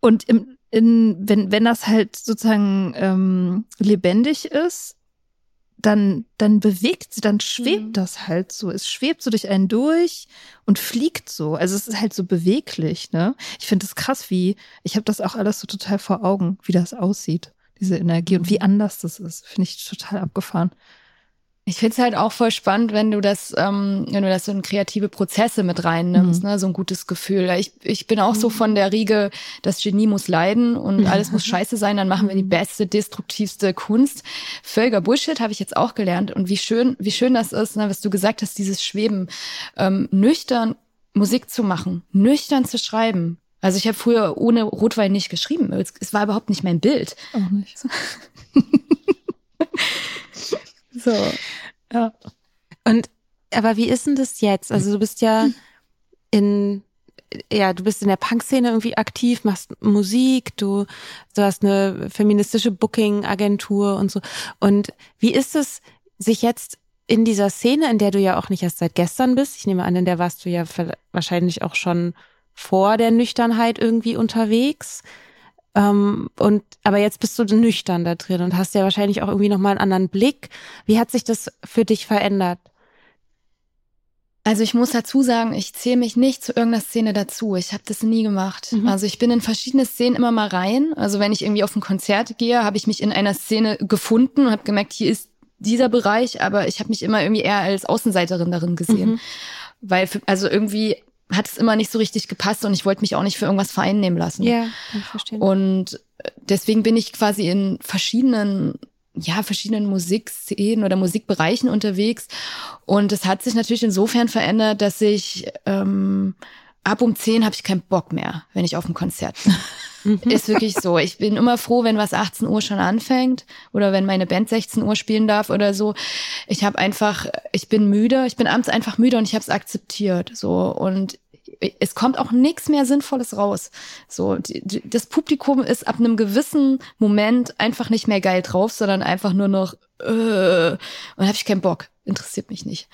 Und im, in, wenn, wenn das halt sozusagen ähm, lebendig ist, dann, dann bewegt sie, dann schwebt Mhm. das halt so. Es schwebt so durch einen durch und fliegt so. Also es ist halt so beweglich, ne? Ich finde es krass, wie, ich habe das auch alles so total vor Augen, wie das aussieht, diese Energie und wie anders das ist. Finde ich total abgefahren. Ich find's halt auch voll spannend, wenn du das, ähm, wenn du das so in kreative Prozesse mit reinnimmst, Mhm. ne, so ein gutes Gefühl. Ich, ich bin auch so von der Riege, das Genie muss leiden und alles muss scheiße sein, dann machen wir die beste, destruktivste Kunst. Völliger Bullshit habe ich jetzt auch gelernt. Und wie schön, wie schön das ist, ne, was du gesagt hast, dieses Schweben, ähm, nüchtern Musik zu machen, nüchtern zu schreiben. Also ich habe früher ohne Rotwein nicht geschrieben. Es, war überhaupt nicht mein Bild. Auch nicht. So. Ja. Und aber wie ist denn das jetzt? Also du bist ja in ja, du bist in der Punk-Szene irgendwie aktiv, machst Musik, du, du hast eine feministische Booking-Agentur und so. Und wie ist es, sich jetzt in dieser Szene, in der du ja auch nicht erst seit gestern bist, ich nehme an, in der warst du ja wahrscheinlich auch schon vor der Nüchternheit irgendwie unterwegs. Ähm, und aber jetzt bist du nüchtern da drin und hast ja wahrscheinlich auch irgendwie nochmal einen anderen Blick. Wie hat sich das für dich verändert? Also ich muss dazu sagen, ich zähle mich nicht zu irgendeiner Szene dazu. Ich habe das nie gemacht. Mhm. Also ich bin in verschiedene Szenen immer mal rein. Also wenn ich irgendwie auf ein Konzert gehe, habe ich mich in einer Szene gefunden und habe gemerkt, hier ist dieser Bereich, aber ich habe mich immer irgendwie eher als Außenseiterin darin gesehen. Mhm. Weil, für, also irgendwie hat es immer nicht so richtig gepasst und ich wollte mich auch nicht für irgendwas vereinnehmen lassen. Ja, kann ich verstehen. Und äh, deswegen bin ich quasi in verschiedenen, ja, verschiedenen Musikszenen oder Musikbereichen unterwegs. Und es hat sich natürlich insofern verändert, dass ich ähm, ab um 10 habe ich keinen Bock mehr, wenn ich auf dem Konzert bin. Ist wirklich so. Ich bin immer froh, wenn was 18 Uhr schon anfängt oder wenn meine Band 16 Uhr spielen darf oder so. Ich habe einfach, ich bin müde, ich bin abends einfach müde und ich habe es akzeptiert. So und es kommt auch nichts mehr Sinnvolles raus. So, die, die, das Publikum ist ab einem gewissen Moment einfach nicht mehr geil drauf, sondern einfach nur noch äh, und habe ich keinen Bock, interessiert mich nicht.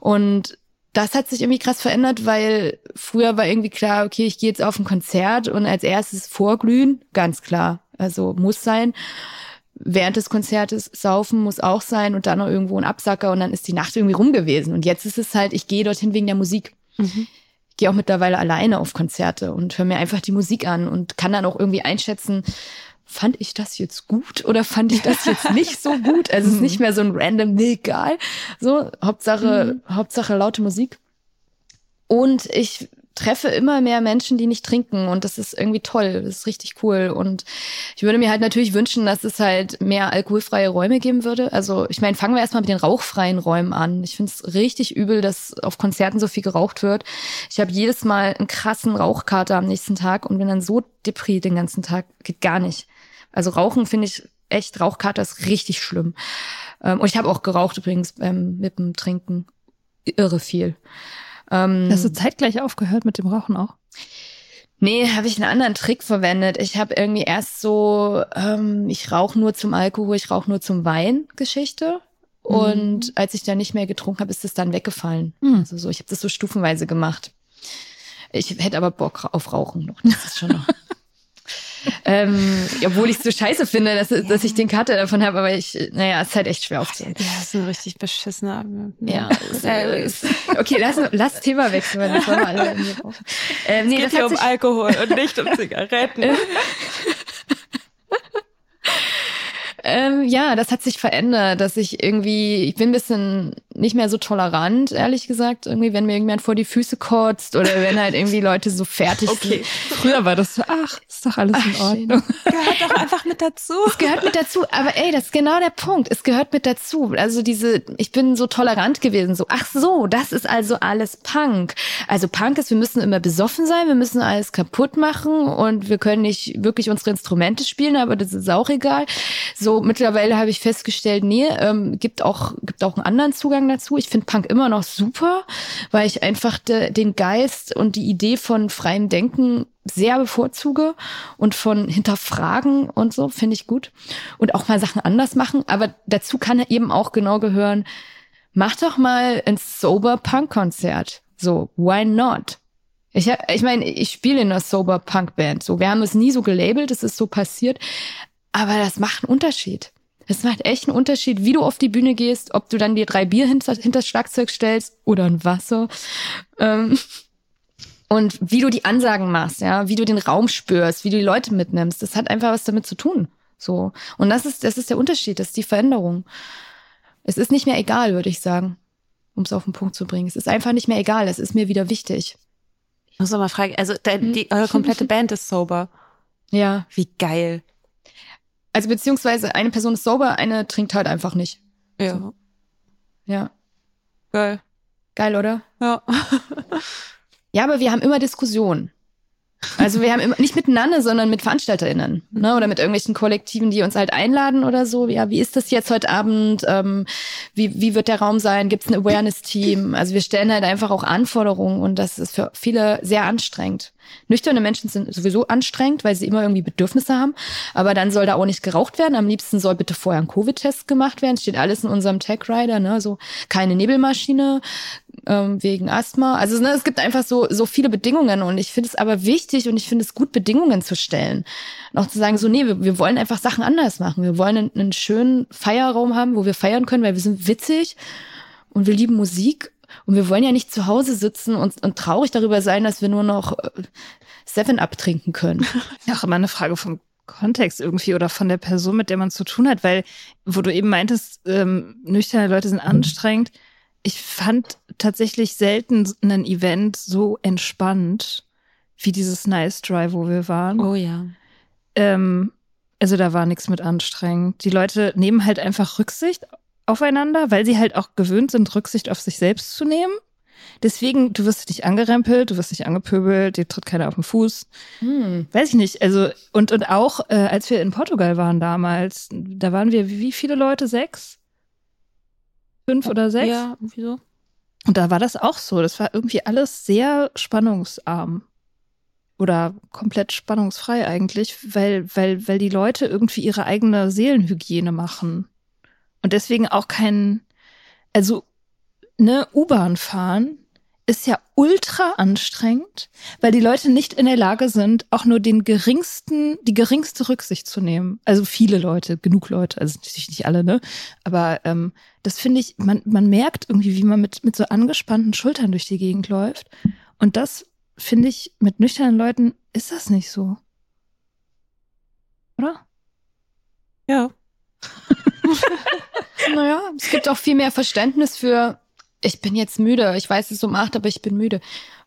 Und das hat sich irgendwie krass verändert, weil früher war irgendwie klar, okay, ich gehe jetzt auf ein Konzert und als erstes vorglühen, ganz klar, also muss sein. Während des Konzertes saufen muss auch sein und dann noch irgendwo ein Absacker und dann ist die Nacht irgendwie rum gewesen. Und jetzt ist es halt, ich gehe dorthin wegen der Musik. Mhm. Ich gehe auch mittlerweile alleine auf Konzerte und höre mir einfach die Musik an und kann dann auch irgendwie einschätzen, fand ich das jetzt gut oder fand ich das jetzt nicht so gut? Also es ist nicht mehr so ein random, nee, egal. So, Hauptsache, Hauptsache laute Musik. Und ich treffe immer mehr Menschen, die nicht trinken und das ist irgendwie toll, das ist richtig cool und ich würde mir halt natürlich wünschen, dass es halt mehr alkoholfreie Räume geben würde. Also ich meine, fangen wir erstmal mit den rauchfreien Räumen an. Ich finde es richtig übel, dass auf Konzerten so viel geraucht wird. Ich habe jedes Mal einen krassen Rauchkater am nächsten Tag und bin dann so depri den ganzen Tag. Geht gar nicht. Also Rauchen finde ich echt Rauchkater ist richtig schlimm. Ähm, und ich habe auch geraucht übrigens ähm, mit dem Trinken irre viel. Ähm, Hast du zeitgleich aufgehört mit dem Rauchen auch? Nee, habe ich einen anderen Trick verwendet. Ich habe irgendwie erst so, ähm, ich rauche nur zum Alkohol, ich rauche nur zum Wein Geschichte. Und als ich dann nicht mehr getrunken habe, ist es dann weggefallen. Mhm. Also so, ich habe das so stufenweise gemacht. Ich hätte aber Bock auf Rauchen noch. Das ist schon noch. ähm, obwohl ich es so scheiße finde, dass, dass ich den Kater davon habe, aber ich, naja, es ist halt echt schwer aufzuhören. Ja, das ist ein richtig beschissener. Ja, ist, äh, ist, okay, lass, lass Thema wechseln, weil das wollen wir alle brauchen. Ähm, nee, Es das geht hier hat um Alkohol und nicht um Zigaretten. ähm, ja, das hat sich verändert, dass ich irgendwie, ich bin ein bisschen nicht mehr so tolerant, ehrlich gesagt, irgendwie, wenn mir irgendjemand vor die Füße kotzt oder wenn halt irgendwie Leute so fertig Okay. sind. Früher war das so, ach, ist doch alles in Ach, Ordnung. Gehört doch einfach mit dazu. Es gehört mit dazu, aber ey, das ist genau der Punkt. Es gehört mit dazu. Also diese, ich bin so tolerant gewesen, so, ach so, das ist also alles Punk. Also Punk ist, wir müssen immer besoffen sein, wir müssen alles kaputt machen und wir können nicht wirklich unsere Instrumente spielen, aber das ist auch egal. So, mittlerweile habe ich festgestellt, nee, ähm, gibt auch, gibt auch einen anderen Zugang dazu. Ich finde Punk immer noch super, weil ich einfach de, den Geist und die Idee von freiem Denken sehr bevorzuge und von hinterfragen und so finde ich gut und auch mal Sachen anders machen. Aber dazu kann eben auch genau gehören, mach doch mal ein sober Punk Konzert. So, why not? Ich, ich meine, ich spiele in einer sober Punk Band. So, wir haben es nie so gelabelt, es ist so passiert, aber das macht einen Unterschied. Es macht echt einen Unterschied, wie du auf die Bühne gehst, ob du dann dir drei Bier hinter, hinter das Schlagzeug stellst oder ein Wasser. Ähm, und wie du die Ansagen machst, ja, wie du den Raum spürst, wie du die Leute mitnimmst, das hat einfach was damit zu tun. So. Und das ist, das ist der Unterschied, das ist die Veränderung. Es ist nicht mehr egal, würde ich sagen, um es auf den Punkt zu bringen. Es ist einfach nicht mehr egal, es ist mir wieder wichtig. Ich muss noch mal fragen, also der, die, eure komplette Band ist sober. Ja. Wie geil. Also beziehungsweise eine Person ist sauber, eine trinkt halt einfach nicht. Ja. Ja. Geil. Geil, oder? Ja. Ja, aber wir haben immer Diskussionen. Also wir haben immer, nicht miteinander, sondern mit VeranstalterInnen, ne? Oder mit irgendwelchen Kollektiven, die uns halt einladen oder so. Ja, wie ist das jetzt heute Abend? Ähm, wie, wie wird der Raum sein? Gibt es ein Awareness-Team? Also wir stellen halt einfach auch Anforderungen und das ist für viele sehr anstrengend. Nüchterne Menschen sind sowieso anstrengend, weil sie immer irgendwie Bedürfnisse haben. Aber dann soll da auch nicht geraucht werden. Am liebsten soll bitte vorher ein Covid-Test gemacht werden. Steht alles in unserem Tech-Rider, ne? So keine Nebelmaschine ähm, wegen Asthma. Also ne, es gibt einfach so so viele Bedingungen und ich finde es aber wichtig und ich finde es gut, Bedingungen zu stellen. Und auch zu sagen, so nee, wir, wir wollen einfach Sachen anders machen. Wir wollen einen, einen schönen Feierraum haben, wo wir feiern können, weil wir sind witzig und wir lieben Musik und wir wollen ja nicht zu Hause sitzen und, und traurig darüber sein, dass wir nur noch äh, Seven Up trinken können. Ja, auch immer eine Frage vom Kontext irgendwie oder von der Person, mit der man zu tun hat, weil, wo du eben meintest, ähm, nüchterne Leute sind anstrengend. Ich fand tatsächlich selten ein Event so entspannt wie dieses Nice Dry, wo wir waren. Oh ja. Ähm, also da war nichts mit anstrengend. Die Leute nehmen halt einfach Rücksicht aufeinander, weil sie halt auch gewöhnt sind, Rücksicht auf sich selbst zu nehmen. Deswegen, du wirst nicht angerempelt, du wirst nicht angepöbelt, dir tritt keiner auf den Fuß. Hm. Weiß ich nicht. Also, und, und auch, äh, als wir in Portugal waren damals, da waren wir, wie viele Leute? Sechs? Fünf oder sechs? Ja, irgendwie so. Und da war das auch so. Das war irgendwie alles sehr spannungsarm. Oder komplett spannungsfrei eigentlich, weil, weil, weil die Leute irgendwie ihre eigene Seelenhygiene machen. Und deswegen auch kein, also, ne, U-Bahn fahren ist ja ultra anstrengend, weil die Leute nicht in der Lage sind, auch nur den geringsten, die geringste Rücksicht zu nehmen. Also viele Leute, genug Leute, also natürlich nicht alle, ne? Aber ähm, das finde ich, man, man merkt irgendwie, wie man mit, mit so angespannten Schultern durch die Gegend läuft. Und das finde ich, mit nüchternen Leuten ist das nicht so. Oder? Ja. Naja, es gibt auch viel mehr Verständnis für, ich bin jetzt müde, ich weiß es ist um acht, aber ich bin müde.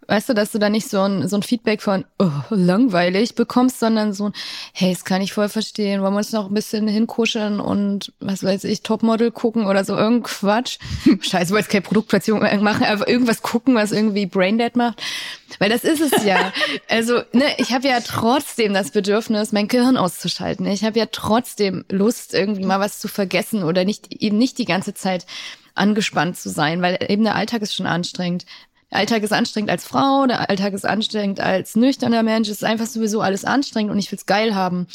Weißt du, dass du da nicht so ein, so ein Feedback von oh, langweilig bekommst, sondern so ein, hey, das kann ich voll verstehen, wollen wir uns noch ein bisschen hinkuscheln und was weiß ich, Topmodel gucken oder so, irgendein Quatsch. Scheiße, wollte jetzt keine Produktplatzierung machen, aber irgendwas gucken, was irgendwie Braindead macht. Weil das ist es ja. Also, ne, ich habe ja trotzdem das Bedürfnis, mein Gehirn auszuschalten. Ich habe ja trotzdem Lust, irgendwie mal was zu vergessen oder nicht eben nicht die ganze Zeit angespannt zu sein, weil eben der Alltag ist schon anstrengend. Der Alltag ist anstrengend als Frau, der Alltag ist anstrengend als nüchterner Mensch. Es ist einfach sowieso alles anstrengend und ich will's geil haben.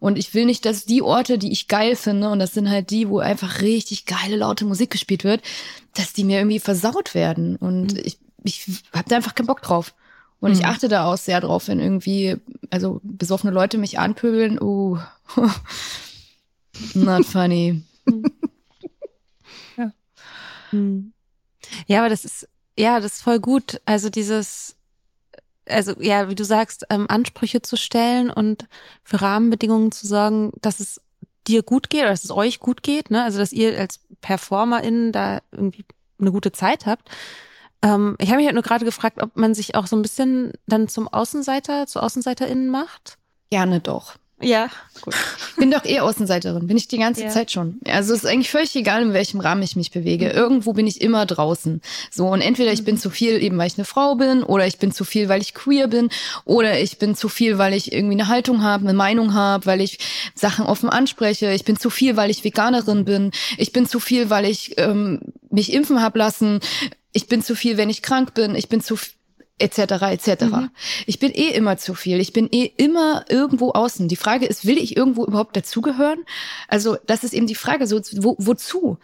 Und ich will nicht, dass die Orte, die ich geil finde, und das sind halt die, wo einfach richtig geile, laute Musik gespielt wird, dass die mir irgendwie versaut werden. Und mhm. ich, ich habe da einfach keinen Bock drauf. Und mhm. ich achte da auch sehr drauf, wenn irgendwie, also besoffene Leute mich anpöbeln, oh, not funny. Ja. Mhm. ja, aber das ist, ja, das ist voll gut. Also dieses, also ja, wie du sagst, ähm, Ansprüche zu stellen und für Rahmenbedingungen zu sorgen, dass es dir gut geht oder dass es euch gut geht, ne? Also dass ihr als PerformerInnen da irgendwie eine gute Zeit habt. Ähm, ich habe mich halt nur gerade gefragt, ob man sich auch so ein bisschen dann zum Außenseiter, zu AußenseiterInnen macht. Gerne doch. Ja, gut. Bin doch eh Außenseiterin, bin ich die ganze ja. Zeit schon. Also es ist eigentlich völlig egal, in welchem Rahmen ich mich bewege. Mhm. Irgendwo bin ich immer draußen. So und entweder ich bin mhm. zu viel, eben weil ich eine Frau bin, oder ich bin zu viel, weil ich queer bin, oder ich bin zu viel, weil ich irgendwie eine Haltung habe, eine Meinung habe, weil ich Sachen offen anspreche. Ich bin zu viel, weil ich Veganerin bin. Ich bin zu viel, weil ich ähm, mich impfen hab lassen. Ich bin zu viel, wenn ich krank bin. Ich bin zu etc. etc. Mhm. Ich bin eh immer zu viel. Ich bin eh immer irgendwo außen. Die Frage ist, will ich irgendwo überhaupt dazugehören? Also das ist eben die Frage, so wo, wozu?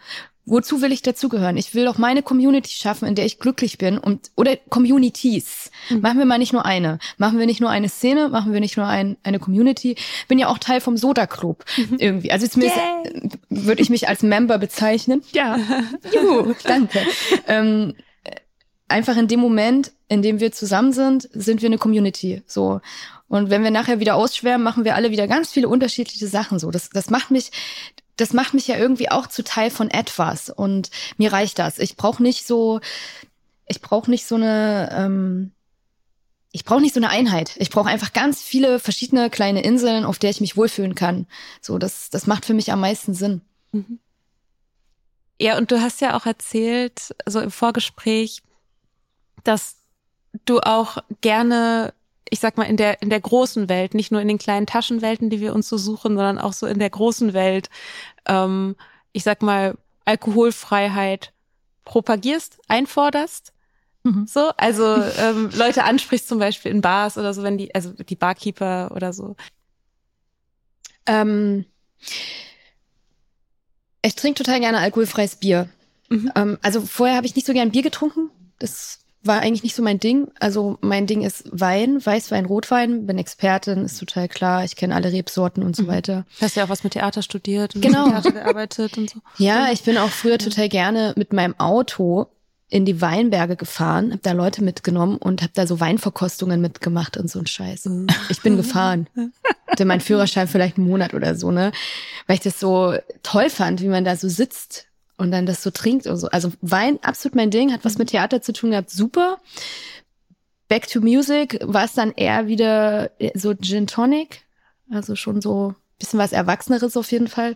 Wozu will ich dazugehören? Ich will doch meine Community schaffen, in der ich glücklich bin und oder Communities. Mhm. Machen wir mal nicht nur eine. Machen wir nicht nur eine Szene, machen wir nicht nur ein, eine Community. Bin ja auch Teil vom Soda Club mhm. irgendwie. Also zumindest würde ich mich als Member bezeichnen. Ja. Juhu, danke. ähm, einfach in dem Moment, in dem wir zusammen sind, sind wir eine Community. So. Und wenn wir nachher wieder ausschwärmen, machen wir alle wieder ganz viele unterschiedliche Sachen. So, das, das macht mich, das macht mich ja irgendwie auch zu Teil von etwas. Und mir reicht das. Ich brauche nicht so, ich brauche nicht so eine, ähm, ich brauche nicht so eine Einheit. Ich brauche einfach ganz viele verschiedene kleine Inseln, auf der ich mich wohlfühlen kann. So, das, das macht für mich am meisten Sinn. Mhm. Ja, und du hast ja auch erzählt, so im Vorgespräch, dass du auch gerne, ich sag mal, in der, in der großen Welt, nicht nur in den kleinen Taschenwelten, die wir uns so suchen, sondern auch so in der großen Welt, ähm, ich sag mal, Alkoholfreiheit propagierst, einforderst. Mhm. So, also ähm, Leute ansprichst zum Beispiel in Bars oder so, wenn die, also die Barkeeper oder so. Ähm, ich trinke total gerne alkoholfreies Bier. Mhm. Ähm, also vorher habe ich nicht so gern Bier getrunken. Das war eigentlich nicht so mein Ding. Also mein Ding ist Wein, Weißwein, Rotwein. Bin Expertin, ist total klar. Ich kenne alle Rebsorten und so mhm. weiter. Du hast ja auch was mit Theater studiert und genau. Theater gearbeitet und so. Ja, ich bin auch früher total gerne mit meinem Auto in die Weinberge gefahren, habe da Leute mitgenommen und habe da so Weinverkostungen mitgemacht und so ein Scheiß. Mhm. Ich bin gefahren. Hatte meinen Führerschein vielleicht einen Monat oder so, ne? Weil ich das so toll fand, wie man da so sitzt und dann das so trinkt und so. Also Wein, absolut mein Ding, hat was mit Theater zu tun gehabt, super. Back to Music war es dann eher wieder so Gin Tonic, also schon so bisschen was Erwachseneres auf jeden Fall,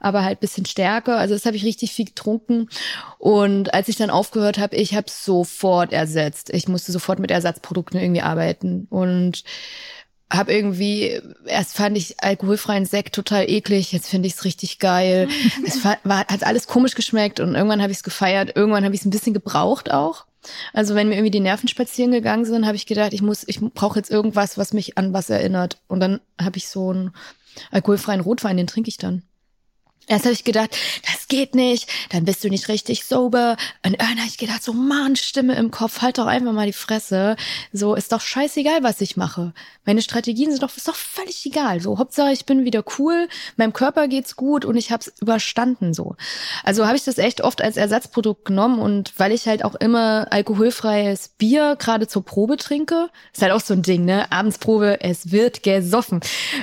aber halt bisschen stärker. Also das habe ich richtig viel getrunken. Und als ich dann aufgehört habe, ich habe sofort ersetzt. Ich musste sofort mit Ersatzprodukten irgendwie arbeiten und habe irgendwie, erst fand ich alkoholfreien Sekt total eklig, jetzt finde ich es richtig geil. es war, hat alles komisch geschmeckt und irgendwann habe ich es gefeiert, irgendwann habe ich es ein bisschen gebraucht auch. Also wenn mir irgendwie die Nerven spazieren gegangen sind, habe ich gedacht, ich muss, ich brauche jetzt irgendwas, was mich an was erinnert. Und dann habe ich so einen alkoholfreien Rotwein, den trinke ich dann. Erst habe ich gedacht, das geht nicht, dann bist du nicht richtig sober. Und irgendwann habe ich gedacht, so Mann, Stimme im Kopf, halt doch einfach mal die Fresse. So ist doch scheißegal, was ich mache. Meine Strategien sind doch, ist doch völlig egal. So Hauptsache, ich bin wieder cool, meinem Körper geht's gut und ich habe es überstanden. So, also habe ich das echt oft als Ersatzprodukt genommen und weil ich halt auch immer alkoholfreies Bier gerade zur Probe trinke, ist halt auch so ein Ding, ne? Abendsprobe, es wird gesoffen.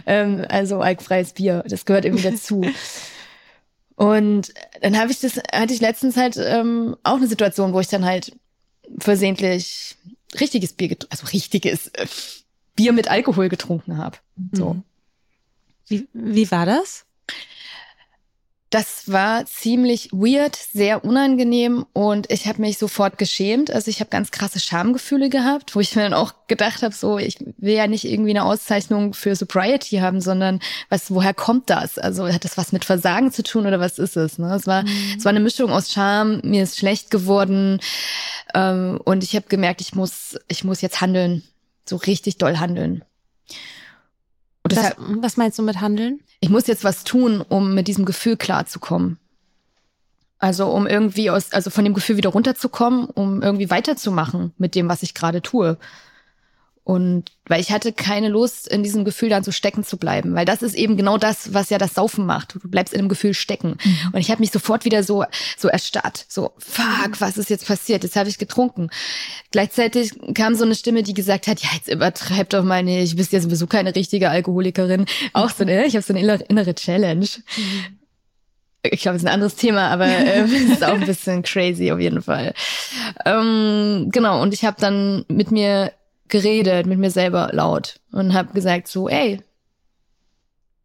Ähm, also alkoholfreies Bier, das gehört irgendwie dazu. Und dann habe ich das, hatte ich letztens halt ähm, auch eine Situation, wo ich dann halt versehentlich richtiges Bier, also richtiges äh, Bier mit Alkohol getrunken habe. So. Mhm. Wie, wie war das? Das war ziemlich weird, sehr unangenehm und ich habe mich sofort geschämt. Also ich habe ganz krasse Schamgefühle gehabt, wo ich mir dann auch gedacht habe, so ich will ja nicht irgendwie eine Auszeichnung für Sobriety haben, sondern was, woher kommt das? Also hat das was mit Versagen zu tun oder was ist es? Ne? Es war, mhm. es war eine Mischung aus Scham, mir ist schlecht geworden ähm, und ich habe gemerkt, ich muss, ich muss jetzt handeln, so richtig doll handeln. Und das, was meinst du mit handeln? Ich muss jetzt was tun, um mit diesem Gefühl klarzukommen. Also um irgendwie aus, also von dem Gefühl wieder runterzukommen, um irgendwie weiterzumachen mit dem, was ich gerade tue. Und weil ich hatte keine Lust, in diesem Gefühl dann so stecken zu bleiben, weil das ist eben genau das, was ja das Saufen macht. Du bleibst in einem Gefühl stecken. Mhm. Und ich habe mich sofort wieder so so erstarrt, so fuck, was ist jetzt passiert? Jetzt habe ich getrunken. Gleichzeitig kam so eine Stimme, die gesagt hat, ja jetzt übertreib doch mal nicht, du bist ja sowieso keine richtige Alkoholikerin. Auch so, ne? Ich habe so eine innere Challenge. Mhm. Ich glaube, es ist ein anderes Thema, aber äh, es ist auch ein bisschen crazy auf jeden Fall. Ähm, genau, und ich habe dann mit mir geredet mit mir selber laut und habe gesagt so, ey,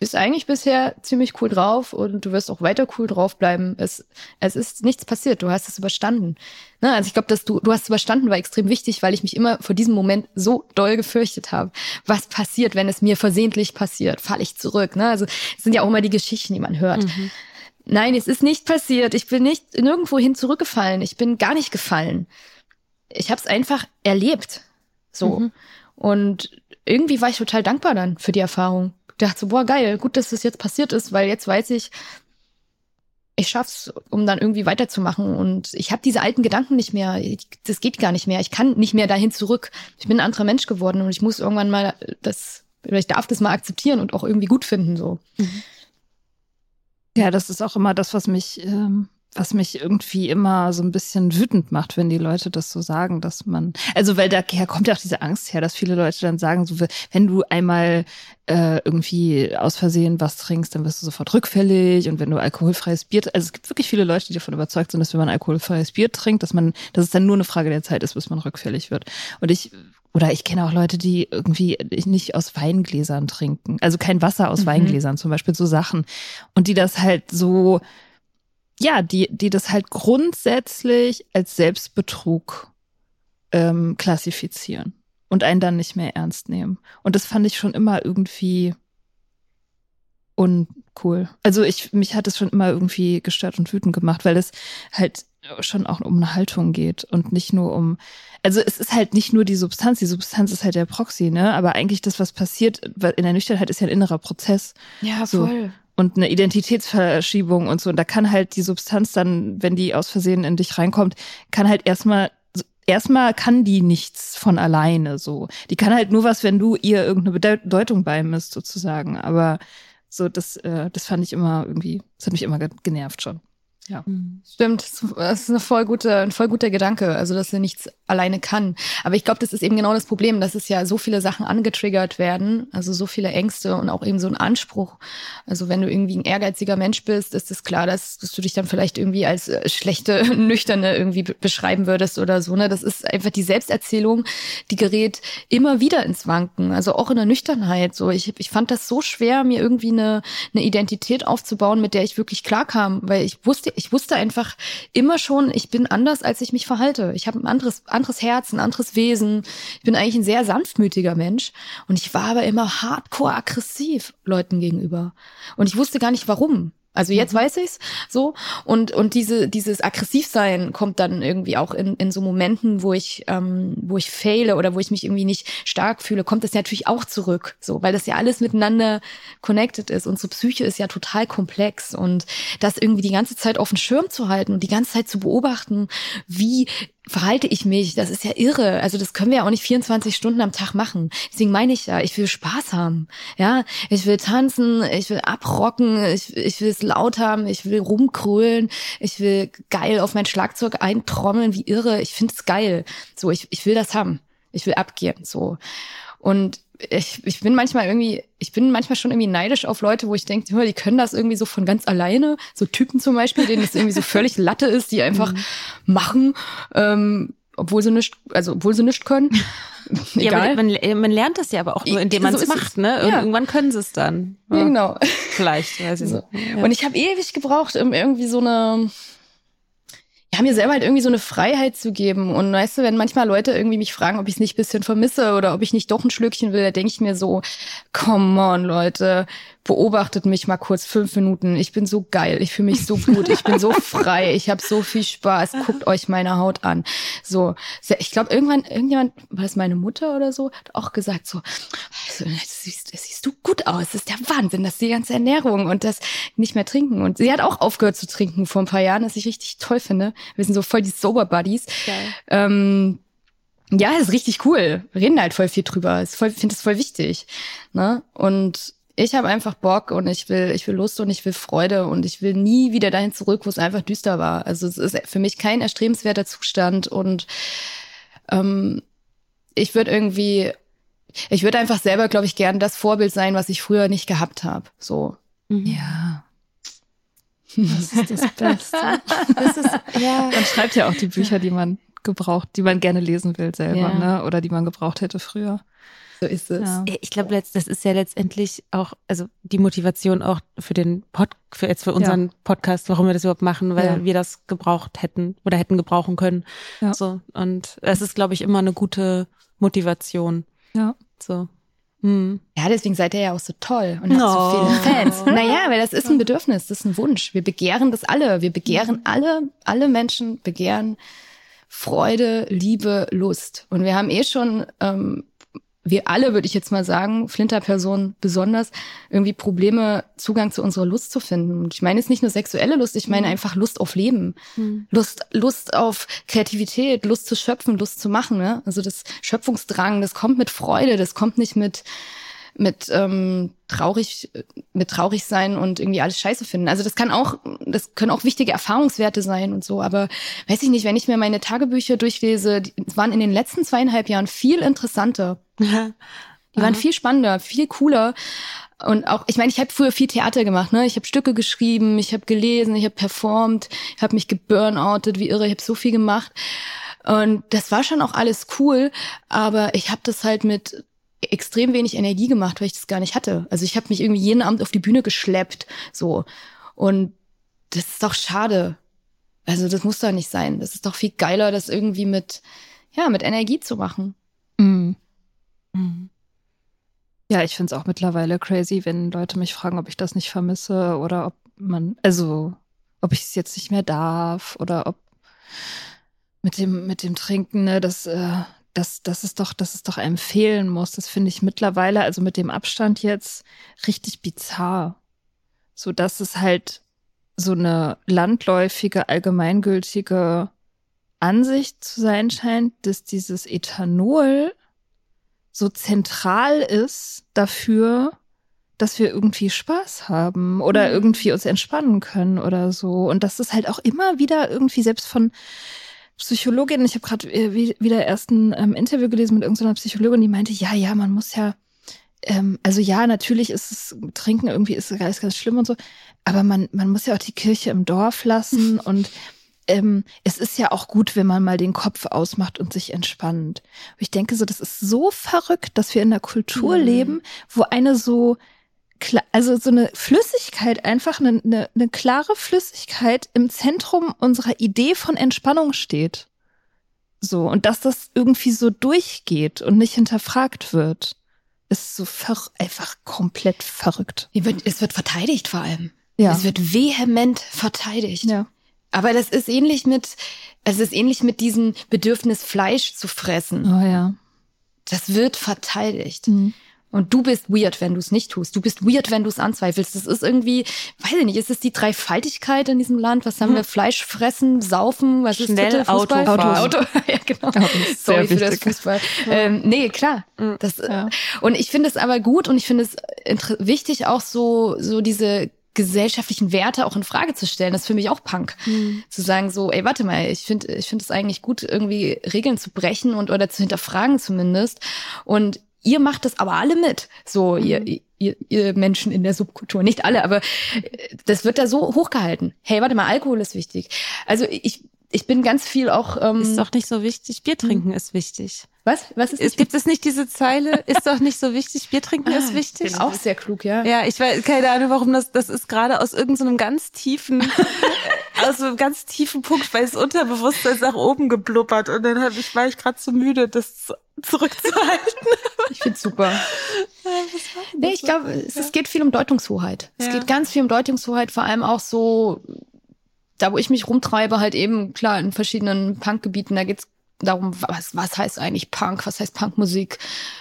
bist eigentlich bisher ziemlich cool drauf und du wirst auch weiter cool drauf bleiben. Es, es ist nichts passiert, du hast es überstanden. Ne? Also ich glaube, dass du, du hast es überstanden, war extrem wichtig, weil ich mich immer vor diesem Moment so doll gefürchtet habe. Was passiert, wenn es mir versehentlich passiert? Falle ich zurück? Ne? Also es sind ja auch immer die Geschichten, die man hört. Mhm. Nein, es ist nicht passiert. Ich bin nicht nirgendwohin zurückgefallen. Ich bin gar nicht gefallen. Ich habe es einfach erlebt. So. Mhm. Und irgendwie war ich total dankbar dann für die Erfahrung. Ich dachte so, boah, geil, gut, dass das jetzt passiert ist, weil jetzt weiß ich, ich schaff's, um dann irgendwie weiterzumachen. Und ich habe diese alten Gedanken nicht mehr. Das geht gar nicht mehr. Ich kann nicht mehr dahin zurück. Ich bin ein anderer Mensch geworden und ich muss irgendwann mal das, ich darf das mal akzeptieren und auch irgendwie gut finden. So. Mhm. Ja, das ist auch immer das, was mich ähm, was mich irgendwie immer so ein bisschen wütend macht, wenn die Leute das so sagen, dass man, also weil daher kommt ja auch diese Angst her, dass viele Leute dann sagen, so wenn du einmal äh, irgendwie aus Versehen was trinkst, dann wirst du sofort rückfällig und wenn du alkoholfreies Bier, also es gibt wirklich viele Leute, die davon überzeugt sind, dass wenn man alkoholfreies Bier trinkt, dass man, dass es dann nur eine Frage der Zeit ist, bis man rückfällig wird. Und ich oder ich kenne auch Leute, die irgendwie nicht aus Weingläsern trinken, also kein Wasser aus mhm. Weingläsern, zum Beispiel so Sachen. Und die das halt so ja, die, die das halt grundsätzlich als Selbstbetrug ähm, klassifizieren und einen dann nicht mehr ernst nehmen. Und das fand ich schon immer irgendwie uncool. Also ich, mich hat es schon immer irgendwie gestört und wütend gemacht, weil es halt schon auch um eine Haltung geht und nicht nur um, also es ist halt nicht nur die Substanz, die Substanz ist halt der Proxy, ne? Aber eigentlich das, was passiert in der Nüchternheit, ist ja ein innerer Prozess. Ja, voll. So und eine Identitätsverschiebung und so. Und da kann halt die Substanz dann, wenn die aus Versehen in dich reinkommt, kann halt erstmal erstmal kann die nichts von alleine so. Die kann halt nur was, wenn du ihr irgendeine Bedeutung beimisst sozusagen. Aber so das, äh, das fand ich immer irgendwie, das hat mich immer genervt schon. Ja. Mhm. Stimmt, das ist eine voll gute, ein voll guter Gedanke, also dass er nichts alleine kann. Aber ich glaube, das ist eben genau das Problem, dass es ja so viele Sachen angetriggert werden, also so viele Ängste und auch eben so ein Anspruch. Also wenn du irgendwie ein ehrgeiziger Mensch bist, ist es klar, dass, dass du dich dann vielleicht irgendwie als äh, schlechte, nüchterne irgendwie beschreiben würdest oder so. Ne? Das ist einfach die Selbsterzählung, die gerät immer wieder ins Wanken, also auch in der Nüchternheit. So, ich, ich fand das so schwer, mir irgendwie eine, eine Identität aufzubauen, mit der ich wirklich klarkam, weil ich wusste, ich wusste einfach immer schon, ich bin anders, als ich mich verhalte. Ich habe ein anderes, anderes Herz, ein anderes Wesen. Ich bin eigentlich ein sehr sanftmütiger Mensch. Und ich war aber immer hardcore aggressiv Leuten gegenüber. Und ich wusste gar nicht warum. Also jetzt mhm. weiß ich's so und und diese dieses Aggressivsein kommt dann irgendwie auch in, in so Momenten, wo ich ähm, wo ich faile oder wo ich mich irgendwie nicht stark fühle, kommt das natürlich auch zurück, so weil das ja alles miteinander connected ist. Unsere Psyche ist ja total komplex und das irgendwie die ganze Zeit auf dem Schirm zu halten und die ganze Zeit zu beobachten, wie verhalte ich mich? Das ist ja irre. Also das können wir ja auch nicht 24 Stunden am Tag machen. Deswegen meine ich ja, ich will Spaß haben. Ja, ich will tanzen, ich will abrocken, ich, ich will es laut haben, ich will rumkrölen, ich will geil auf mein Schlagzeug eintrommeln, wie irre. Ich finde es geil. So, ich, ich will das haben. Ich will abgehen. So. Und ich, ich bin manchmal irgendwie, ich bin manchmal schon irgendwie neidisch auf Leute, wo ich denke, die können das irgendwie so von ganz alleine. So Typen zum Beispiel, denen das irgendwie so völlig Latte ist, die einfach mhm. machen. Ähm, obwohl sie nicht, also obwohl sie nicht können. Ja, Egal. man, man, man lernt das ja aber auch nur, indem man So es es. macht, ne? Ja. Irgendwann können sie es dann. ja, genau. Vielleicht, weiß ich So. Ja. Und ich habe ewig gebraucht, um irgendwie so eine, ja, mir selber halt irgendwie so eine Freiheit zu geben. Und weißt du, wenn manchmal Leute irgendwie mich fragen, ob ich es nicht bisschen vermisse oder ob ich nicht doch ein Schlückchen will, da denke ich mir so, come on, Leute, beobachtet mich mal kurz fünf Minuten. Ich bin so geil, ich fühle mich so gut, ich bin so frei, ich habe so viel Spaß. Guckt euch meine Haut an. So, ich glaube, irgendwann, irgendjemand, war das meine Mutter oder so, hat auch gesagt so, also, das siehst, das siehst du gut aus. Das ist der Wahnsinn, dass die ganze Ernährung und das nicht mehr trinken. Und sie hat auch aufgehört zu trinken vor ein paar Jahren, was ich richtig toll finde. Wir sind so voll die Sober Buddies. Ähm, ja, ist richtig cool. Wir reden halt voll viel drüber. Ich finde es voll wichtig. Ne? Und ich habe einfach Bock und ich will, ich will Lust und ich will Freude und ich will nie wieder dahin zurück, wo es einfach düster war. Also es ist für mich kein erstrebenswerter Zustand und ähm, ich würde irgendwie, ich würde einfach selber, glaube ich, gern das Vorbild sein, was ich früher nicht gehabt habe. So. Mhm. Ja. Das ist das Beste. Das ist, ja. Man schreibt ja auch die Bücher, die man gebraucht, die man gerne lesen will selber, Ja. ne? Oder die man gebraucht hätte früher. So ist es. Ja. Ich glaube, das ist ja letztendlich auch, also die Motivation auch für den Pod, für jetzt für unseren Podcast, warum wir das überhaupt machen, weil Ja. wir das gebraucht hätten oder hätten gebrauchen können. Ja. So. Und es ist, glaube ich, immer eine gute Motivation. Ja. So. Hm. Ja, deswegen seid ihr ja auch so toll und habt Oh. so viele Fans. Naja, weil das ist ein Bedürfnis, das ist ein Wunsch. Wir begehren das alle. Wir begehren alle, alle Menschen begehren Freude, Liebe, Lust. Und wir haben eh schon, ähm, wir alle, würde ich jetzt mal sagen, Flinterpersonen besonders, irgendwie Probleme, Zugang zu unserer Lust zu finden. Und ich meine jetzt nicht nur sexuelle Lust, ich meine einfach Lust auf Leben. Lust, Lust auf Kreativität, Lust zu schöpfen, Lust zu machen. Ne? Also das Schöpfungsdrang, das kommt mit Freude, das kommt nicht mit mit ähm, traurig mit traurig sein und irgendwie alles scheiße finden. Also das kann auch das können auch wichtige Erfahrungswerte sein und so, aber weiß ich nicht, wenn ich mir meine Tagebücher durchlese, die waren in den letzten zweieinhalb Jahren viel interessanter. Die waren viel spannender, viel cooler. Und auch, ich meine, ich habe früher viel Theater gemacht, ne? Ich habe Stücke geschrieben, ich habe gelesen, ich habe performt, ich habe mich geburnoutet, wie irre, ich habe so viel gemacht. Und das war schon auch alles cool, aber ich habe das halt mit extrem wenig Energie gemacht, weil ich das gar nicht hatte. Also ich habe mich irgendwie jeden Abend auf die Bühne geschleppt, so. Und das ist doch schade. Also das muss doch nicht sein. Das ist doch viel geiler, das irgendwie mit, ja, mit Energie zu machen. Mhm. Mhm. Ja, ich finde es auch mittlerweile crazy, wenn Leute mich fragen, ob ich das nicht vermisse oder ob man, also ob ich es jetzt nicht mehr darf oder ob mit dem mit dem Trinken, ne, das äh, das das ist doch, dass es doch einem fehlen muss. Das finde ich mittlerweile, also mit dem Abstand jetzt richtig bizarr, so dass es halt so eine landläufige allgemeingültige Ansicht zu sein scheint, dass dieses Ethanol so zentral ist dafür, dass wir irgendwie Spaß haben oder Mhm. irgendwie uns entspannen können oder so. Und das ist halt auch immer wieder irgendwie selbst von Psychologinnen, ich habe gerade äh, wie- wieder erst ein ähm, Interview gelesen mit irgendeiner Psychologin, die meinte, ja, ja, man muss ja, ähm, also ja, natürlich ist es, Trinken irgendwie ist ganz, ganz schlimm und so, aber man, man muss ja auch die Kirche im Dorf lassen und ähm, es ist ja auch gut, wenn man mal den Kopf ausmacht und sich entspannt. Und ich denke so, das ist so verrückt, dass wir in einer Kultur Mhm. leben, wo eine so, also so eine Flüssigkeit, einfach eine, eine, eine klare Flüssigkeit im Zentrum unserer Idee von Entspannung steht. So, und dass das irgendwie so durchgeht und nicht hinterfragt wird, ist so ver einfach komplett verrückt. Es wird, es wird verteidigt vor allem. Ja. Es wird vehement verteidigt. ja. Aber das ist ähnlich mit, es ist ähnlich mit diesem Bedürfnis, Fleisch zu fressen. Oh ja. Das wird verteidigt. Mhm. Und du bist weird, wenn du es nicht tust. Du bist weird, wenn du es anzweifelt. Das ist irgendwie, weiß ich nicht, ist es die Dreifaltigkeit in diesem Land? Was haben wir? Fleisch fressen, saufen, was Schnell ist dritte? Fußball? Auto fahren. Auto, ja genau. Auto Sorry für das. Fußball. Ähm, nee, klar. Mhm. Das, äh, Ja. Und ich finde es aber gut und ich finde es wichtig, auch so, so diese gesellschaftlichen Werte auch in Frage zu stellen. Das ist für mich auch Punk. Mhm. Zu sagen so, ey, warte mal, ich finde ich finde es eigentlich gut, irgendwie Regeln zu brechen und oder zu hinterfragen zumindest. Und ihr macht das aber alle mit. So, ihr, ihr, ihr Menschen in der Subkultur. Nicht alle, aber äh, das wird da so hochgehalten. Hey, warte mal, Alkohol ist wichtig. Also ich ich bin ganz viel auch. Ähm, Ist doch nicht so wichtig. Bier trinken ist wichtig. Was? Was ist Es gibt es nicht diese Zeile, ist doch nicht so wichtig, Bier trinken ist wichtig. Auch sehr klug, ja. Ja, ich weiß keine Ahnung, warum das, das ist gerade aus irgendeinem ganz tiefen, äh, aus so einem ganz tiefen Punkt, weil es Unterbewusstsein nach oben geblubbert und dann hab ich, war ich gerade zu müde, das zu- zurückzuhalten. Ich find's super. Nee, ich glaube, es, es geht viel um Deutungshoheit. Es Ja. geht ganz viel um Deutungshoheit, vor allem auch so, da wo ich mich rumtreibe, halt eben, klar, in verschiedenen Punkgebieten, da geht's darum, was, was heißt eigentlich Punk, was heißt Punkmusik.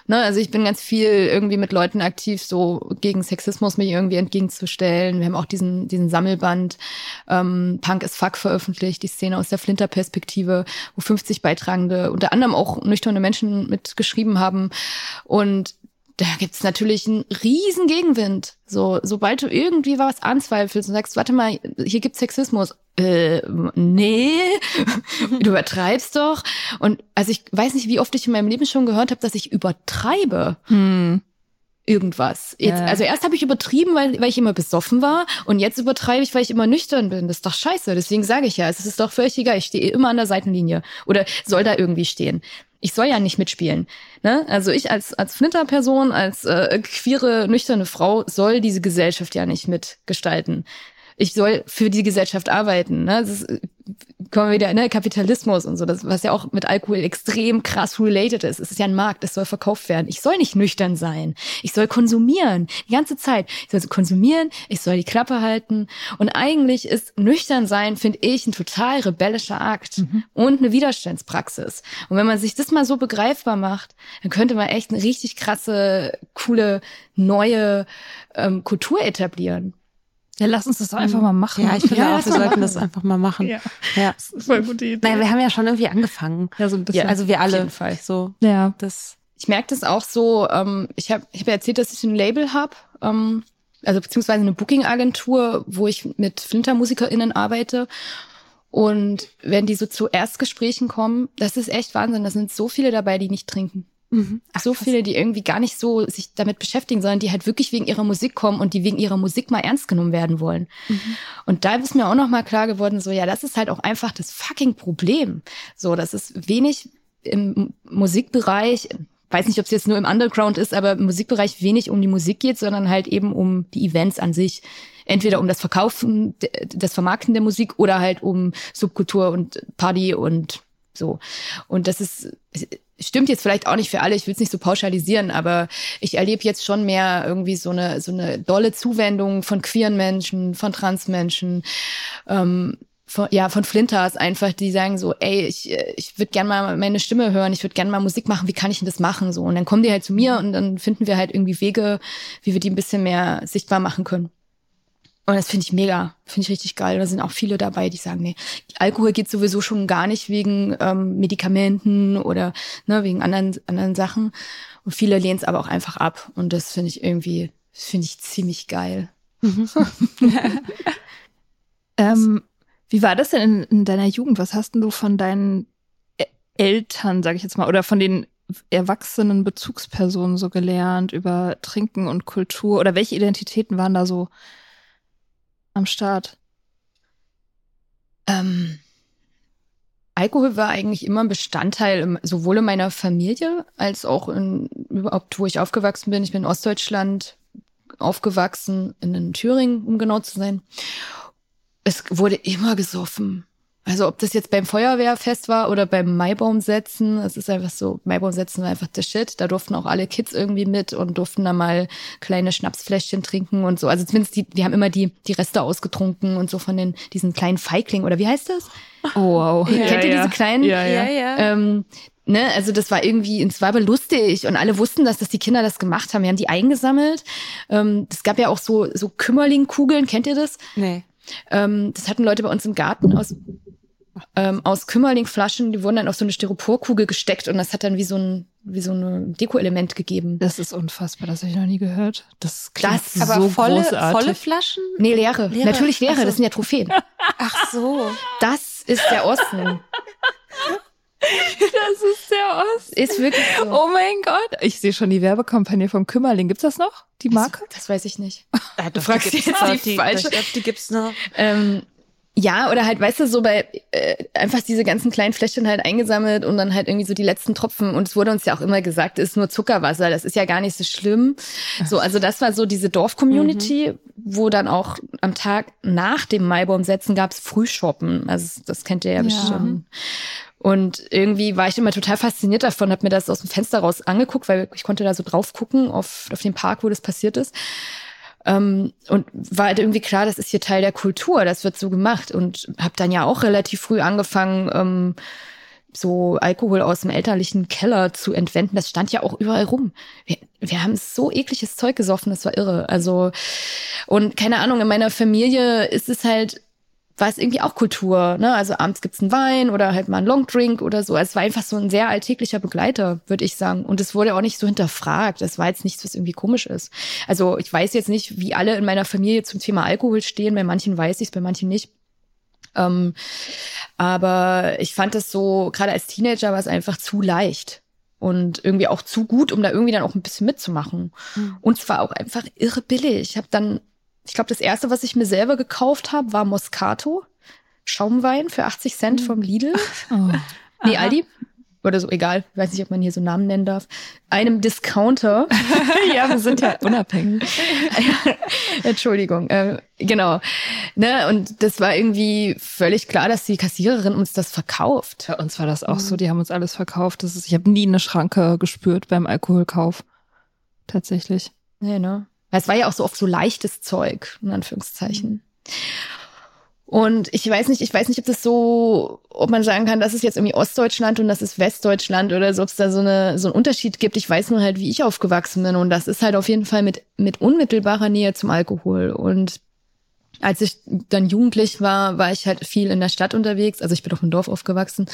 Ne? Also ich bin ganz viel irgendwie mit Leuten aktiv, so gegen Sexismus mich irgendwie entgegenzustellen. Wir haben auch diesen, diesen Sammelband ähm, Punk is Fuck veröffentlicht, die Szene aus der Flinter-Perspektive, wo 50 Beitragende, unter anderem auch nüchterne Menschen mitgeschrieben haben. Und da gibt's natürlich einen riesen Gegenwind. So, sobald du irgendwie was anzweifelst und sagst, warte mal, hier gibt's Sexismus. Äh, nee, du übertreibst doch. Und also ich weiß nicht, wie oft ich in meinem Leben schon gehört habe, dass ich übertreibe Hm. irgendwas. Jetzt, Ja. Also erst habe ich übertrieben, weil, weil ich immer besoffen war und jetzt übertreibe ich, weil ich immer nüchtern bin. Das ist doch scheiße. Deswegen sage ich ja, es ist doch völlig egal. Ich stehe immer an der Seitenlinie oder soll da irgendwie stehen. Ich soll ja nicht mitspielen. Ne? Also ich als, als Flinterperson, als äh, queere, nüchterne Frau soll diese Gesellschaft ja nicht mitgestalten. Ich soll für die Gesellschaft arbeiten. Ne? Das ist, kommen wir wieder in ne? Kapitalismus und so, das, was ja auch mit Alkohol extrem krass related ist. Es ist ja ein Markt, es soll verkauft werden. Ich soll nicht nüchtern sein. Ich soll konsumieren, die ganze Zeit. Ich soll konsumieren, ich soll die Klappe halten. Und eigentlich ist nüchtern sein, finde ich, ein total rebellischer Akt und eine Widerstandspraxis. Und wenn man sich das mal so begreifbar macht, dann könnte man echt eine richtig krasse, coole, neue ähm, Kultur etablieren. Ja, lass uns das doch einfach mal machen. Ja, ich finde Ja, auch, wir sollten machen. das einfach mal machen. Ja. ja. Das ist voll gute Idee. Naja, wir haben ja schon irgendwie angefangen. ja, so ein bisschen. Also wir auf alle. jeden Fall. So, ja. das. Ich merke das auch so, ähm, ich habe ich hab ja erzählt, dass ich ein Label habe, ähm, also beziehungsweise eine Booking-Agentur, wo ich mit Flinter-MusikerInnen arbeite. Und wenn die so zu Erstgesprächen kommen, das ist echt Wahnsinn. Da sind so viele dabei, die nicht trinken. Mhm. so viele, die irgendwie gar nicht so sich damit beschäftigen, sondern die halt wirklich wegen ihrer Musik kommen und die wegen ihrer Musik mal ernst genommen werden wollen. Und da ist mir auch noch mal klar geworden, so ja, das ist halt auch einfach das fucking Problem. So, das ist wenig im Musikbereich, weiß nicht, ob es jetzt nur im Underground ist, aber im Musikbereich wenig um die Musik geht, sondern halt eben um die Events an sich. Entweder um das Verkaufen, das Vermarkten der Musik oder halt um Subkultur und Party und so. Und das ist, stimmt jetzt vielleicht auch nicht für alle, ich will es nicht so pauschalisieren, aber ich erlebe jetzt schon mehr irgendwie so eine, so eine dolle Zuwendung von queeren Menschen, von Transmenschen, ähm, von, ja, von Flinters einfach, die sagen so, ey, ich, ich würde gern mal meine Stimme hören, ich würde gern mal Musik machen, wie kann ich denn das machen? So. Und dann kommen die halt zu mir und dann finden wir halt irgendwie Wege, wie wir die ein bisschen mehr sichtbar machen können. Und das finde ich mega, finde ich richtig geil. Da sind auch viele dabei, die sagen, nee, Alkohol geht sowieso schon gar nicht wegen ähm, Medikamenten oder ne, wegen anderen, anderen Sachen. Und viele lehnen es aber auch einfach ab. Und das finde ich irgendwie, das finde ich ziemlich geil. Ähm, wie war das denn in, in deiner Jugend? Was hast denn du von deinen Ä- Eltern, sage ich jetzt mal, oder von den erwachsenen Bezugspersonen so gelernt über Trinken und Kultur? Oder welche Identitäten waren da so am Start? Ähm, Alkohol war eigentlich immer ein Bestandteil sowohl in meiner Familie als auch in überhaupt, wo ich aufgewachsen bin. Ich bin in Ostdeutschland aufgewachsen, in Thüringen, um genau zu sein. Es wurde immer gesoffen. Also ob das jetzt beim Feuerwehrfest war oder beim Maibaumsetzen, es ist einfach so, Maibaumsetzen war einfach der Shit. Da durften auch alle Kids irgendwie mit und durften da mal kleine Schnapsfläschchen trinken und so. Also zumindest die, die haben immer die, die Reste ausgetrunken und so von den, diesen kleinen Feigling oder wie heißt das? Oh, wow. Kennt ihr diese kleinen? Ja, ja. ja. Ähm, ne, also das war irgendwie, es war aber lustig und alle wussten das, dass die Kinder das gemacht haben. Wir haben die eingesammelt. Ähm, es gab ja auch so, so Kümmerlingkugeln, kennt ihr das? Nee. Ähm, das hatten Leute bei uns im Garten aus, ähm, aus Kümmerlingflaschen, die wurden dann auf so eine Styroporkugel gesteckt und das hat dann wie so ein, wie so ein Deko-Element gegeben. Das ist unfassbar, das habe ich noch nie gehört. Das klingt Das- Aber so volle, großartig. volle Flaschen? Nee, leere. Leere? Natürlich leere, Ach so. das sind ja Trophäen. Ach so. Das ist der Osten. Das ist der Ost. Ist wirklich so. Oh mein Gott. Ich sehe schon die Werbekampagne vom Kümmerling. Gibt's das noch? Die Marke? Das, das weiß ich nicht. du fragst jetzt die die, falsche. Ich glaub, die gibt's noch. Ähm, Ja, oder halt, weißt du, so bei äh, einfach diese ganzen kleinen Fläschchen halt eingesammelt und dann halt irgendwie so die letzten Tropfen. Und es wurde uns ja auch immer gesagt, ist nur Zuckerwasser, das ist ja gar nicht so schlimm. So, also das war so diese Dorf-Community, mhm. wo dann auch am Tag nach dem Maibaumsetzen gab's Frühshoppen. Also das kennt ihr ja, ja. bestimmt. Und irgendwie war ich immer total fasziniert davon, habe mir das aus dem Fenster raus angeguckt, weil ich konnte da so drauf gucken auf, auf den Park, wo das passiert ist. Ähm, und war halt irgendwie klar, das ist hier Teil der Kultur, das wird so gemacht. Und habe dann ja auch relativ früh angefangen, ähm, so Alkohol aus dem elterlichen Keller zu entwenden. Das stand ja auch überall rum. Wir, wir haben so ekliges Zeug gesoffen, das war irre. Also, und keine Ahnung, in meiner Familie ist es halt war es irgendwie auch Kultur. Ne? Also abends gibt's einen Wein oder halt mal einen Longdrink oder so. Es war einfach so ein sehr alltäglicher Begleiter, würde ich sagen. Und es wurde auch nicht so hinterfragt. Das war jetzt nichts, was irgendwie komisch ist. Also ich weiß jetzt nicht, wie alle in meiner Familie zum Thema Alkohol stehen. Bei manchen weiß ich's, bei manchen nicht. Ähm, aber ich fand es so, gerade als Teenager war es einfach zu leicht und irgendwie auch zu gut, um da irgendwie dann auch ein bisschen mitzumachen. Mhm. Und zwar auch einfach irre billig. Ich habe dann ich glaube, das erste, was ich mir selber gekauft habe, war Moscato. Schaumwein für 80 Cent vom Lidl. Oh. Nee, Aldi. Oder so, egal. Ich weiß nicht, ob man hier so Namen nennen darf. Einem Discounter. ja, wir sind ja unabhängig. Entschuldigung. Äh, genau. Ne, und das war irgendwie völlig klar, dass die Kassiererin uns das verkauft. Bei uns war das auch mhm. so. Die haben uns alles verkauft. Das ist, ich habe nie eine Schranke gespürt beim Alkoholkauf. Tatsächlich. Nee, ne? Weil es war ja auch so oft so leichtes Zeug, in Anführungszeichen. Und ich weiß nicht, ich weiß nicht, ob das so, ob man sagen kann, das ist jetzt irgendwie Ostdeutschland und das ist Westdeutschland oder so, ob es da so, eine, so einen Unterschied gibt. Ich weiß nur halt, wie ich aufgewachsen bin. Und das ist halt auf jeden Fall mit, mit unmittelbarer Nähe zum Alkohol. Und als ich dann jugendlich war, war ich halt viel in der Stadt unterwegs. Also ich bin auf dem Dorf aufgewachsen.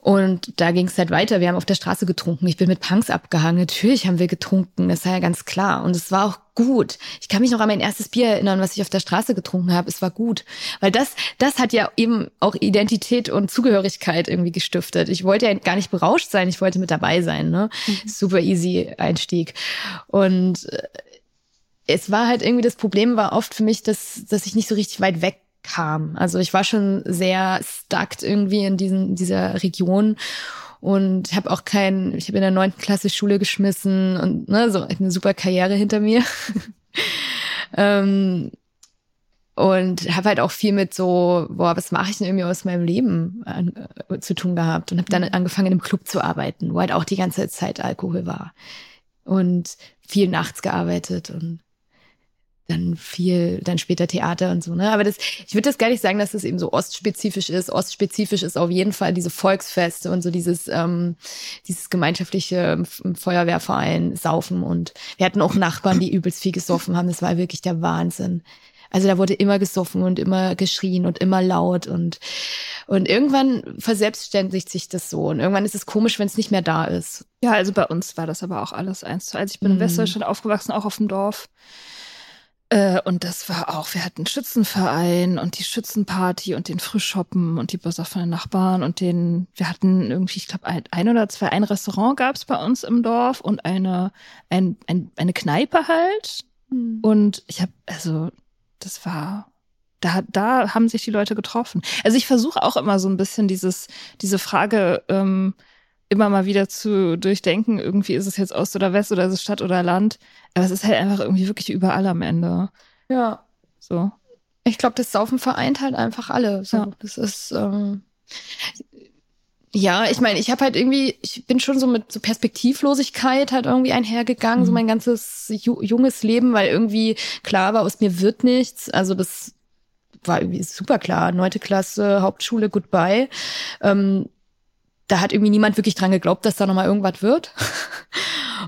Und da ging es halt weiter. Wir haben auf der Straße getrunken. Ich bin mit Punks abgehangen. Natürlich haben wir getrunken. Das war ja ganz klar. Und es war auch gut. Ich kann mich noch an mein erstes Bier erinnern, was ich auf der Straße getrunken habe. Es war gut. Weil das, das hat ja eben auch Identität und Zugehörigkeit irgendwie gestiftet. Ich wollte ja gar nicht berauscht sein. Ich wollte mit dabei sein. Ne? Mhm. Super easy Einstieg. Und äh, es war halt irgendwie das Problem war oft für mich, dass, dass ich nicht so richtig weit weg kam. Also ich war schon sehr stuck irgendwie in diesen, dieser Region und habe auch kein, ich habe in der neunten Klasse Schule geschmissen und ne, so eine super Karriere hinter mir. ähm, und habe halt auch viel mit so, boah, was mache ich denn irgendwie aus meinem Leben an, äh, zu tun gehabt und habe dann angefangen in einem Club zu arbeiten, wo halt auch die ganze Zeit Alkohol war und viel nachts gearbeitet und dann viel, dann später Theater und so, ne? Aber das, ich würde das gar nicht sagen, dass das eben so ostspezifisch ist. Ostspezifisch ist auf jeden Fall diese Volksfeste und so dieses, ähm, dieses gemeinschaftliche Feuerwehrverein saufen und wir hatten auch Nachbarn, die übelst viel gesoffen haben. Das war wirklich der Wahnsinn. Also da wurde immer gesoffen und immer geschrien und immer laut und und irgendwann verselbstständigt sich das so und irgendwann ist es komisch, wenn es nicht mehr da ist. Ja, also bei uns war das aber auch alles eins zu eins. Ich bin mhm. in Westdeutschland aufgewachsen, auch auf dem Dorf. Äh, und das war auch, wir hatten Schützenverein und die Schützenparty und den Frühschoppen und die besoffenen Nachbarn und den, wir hatten irgendwie, ich glaube, ein, ein, oder zwei, ein Restaurant gab es bei uns im Dorf und eine, ein, ein, eine Kneipe halt. Mhm. Und ich habe, also, das war, da, da haben sich die Leute getroffen. Also ich versuche auch immer so ein bisschen dieses, diese Frage, ähm, immer mal wieder zu durchdenken, irgendwie ist es jetzt Ost oder West oder ist es Stadt oder Land. Aber es ist halt einfach irgendwie wirklich überall am Ende. Ja. So. Ich glaube, das Saufen vereint halt einfach alle. So. Ja. Das ist, ähm, ja, ich meine, ich habe halt irgendwie, ich bin schon so mit so Perspektivlosigkeit halt irgendwie einhergegangen, mhm. so mein ganzes ju junges Leben, weil irgendwie klar war, aus mir wird nichts. Also das war irgendwie super klar. Neunte Klasse, Hauptschule, goodbye. Ähm, da hat irgendwie niemand wirklich dran geglaubt, dass da nochmal irgendwas wird.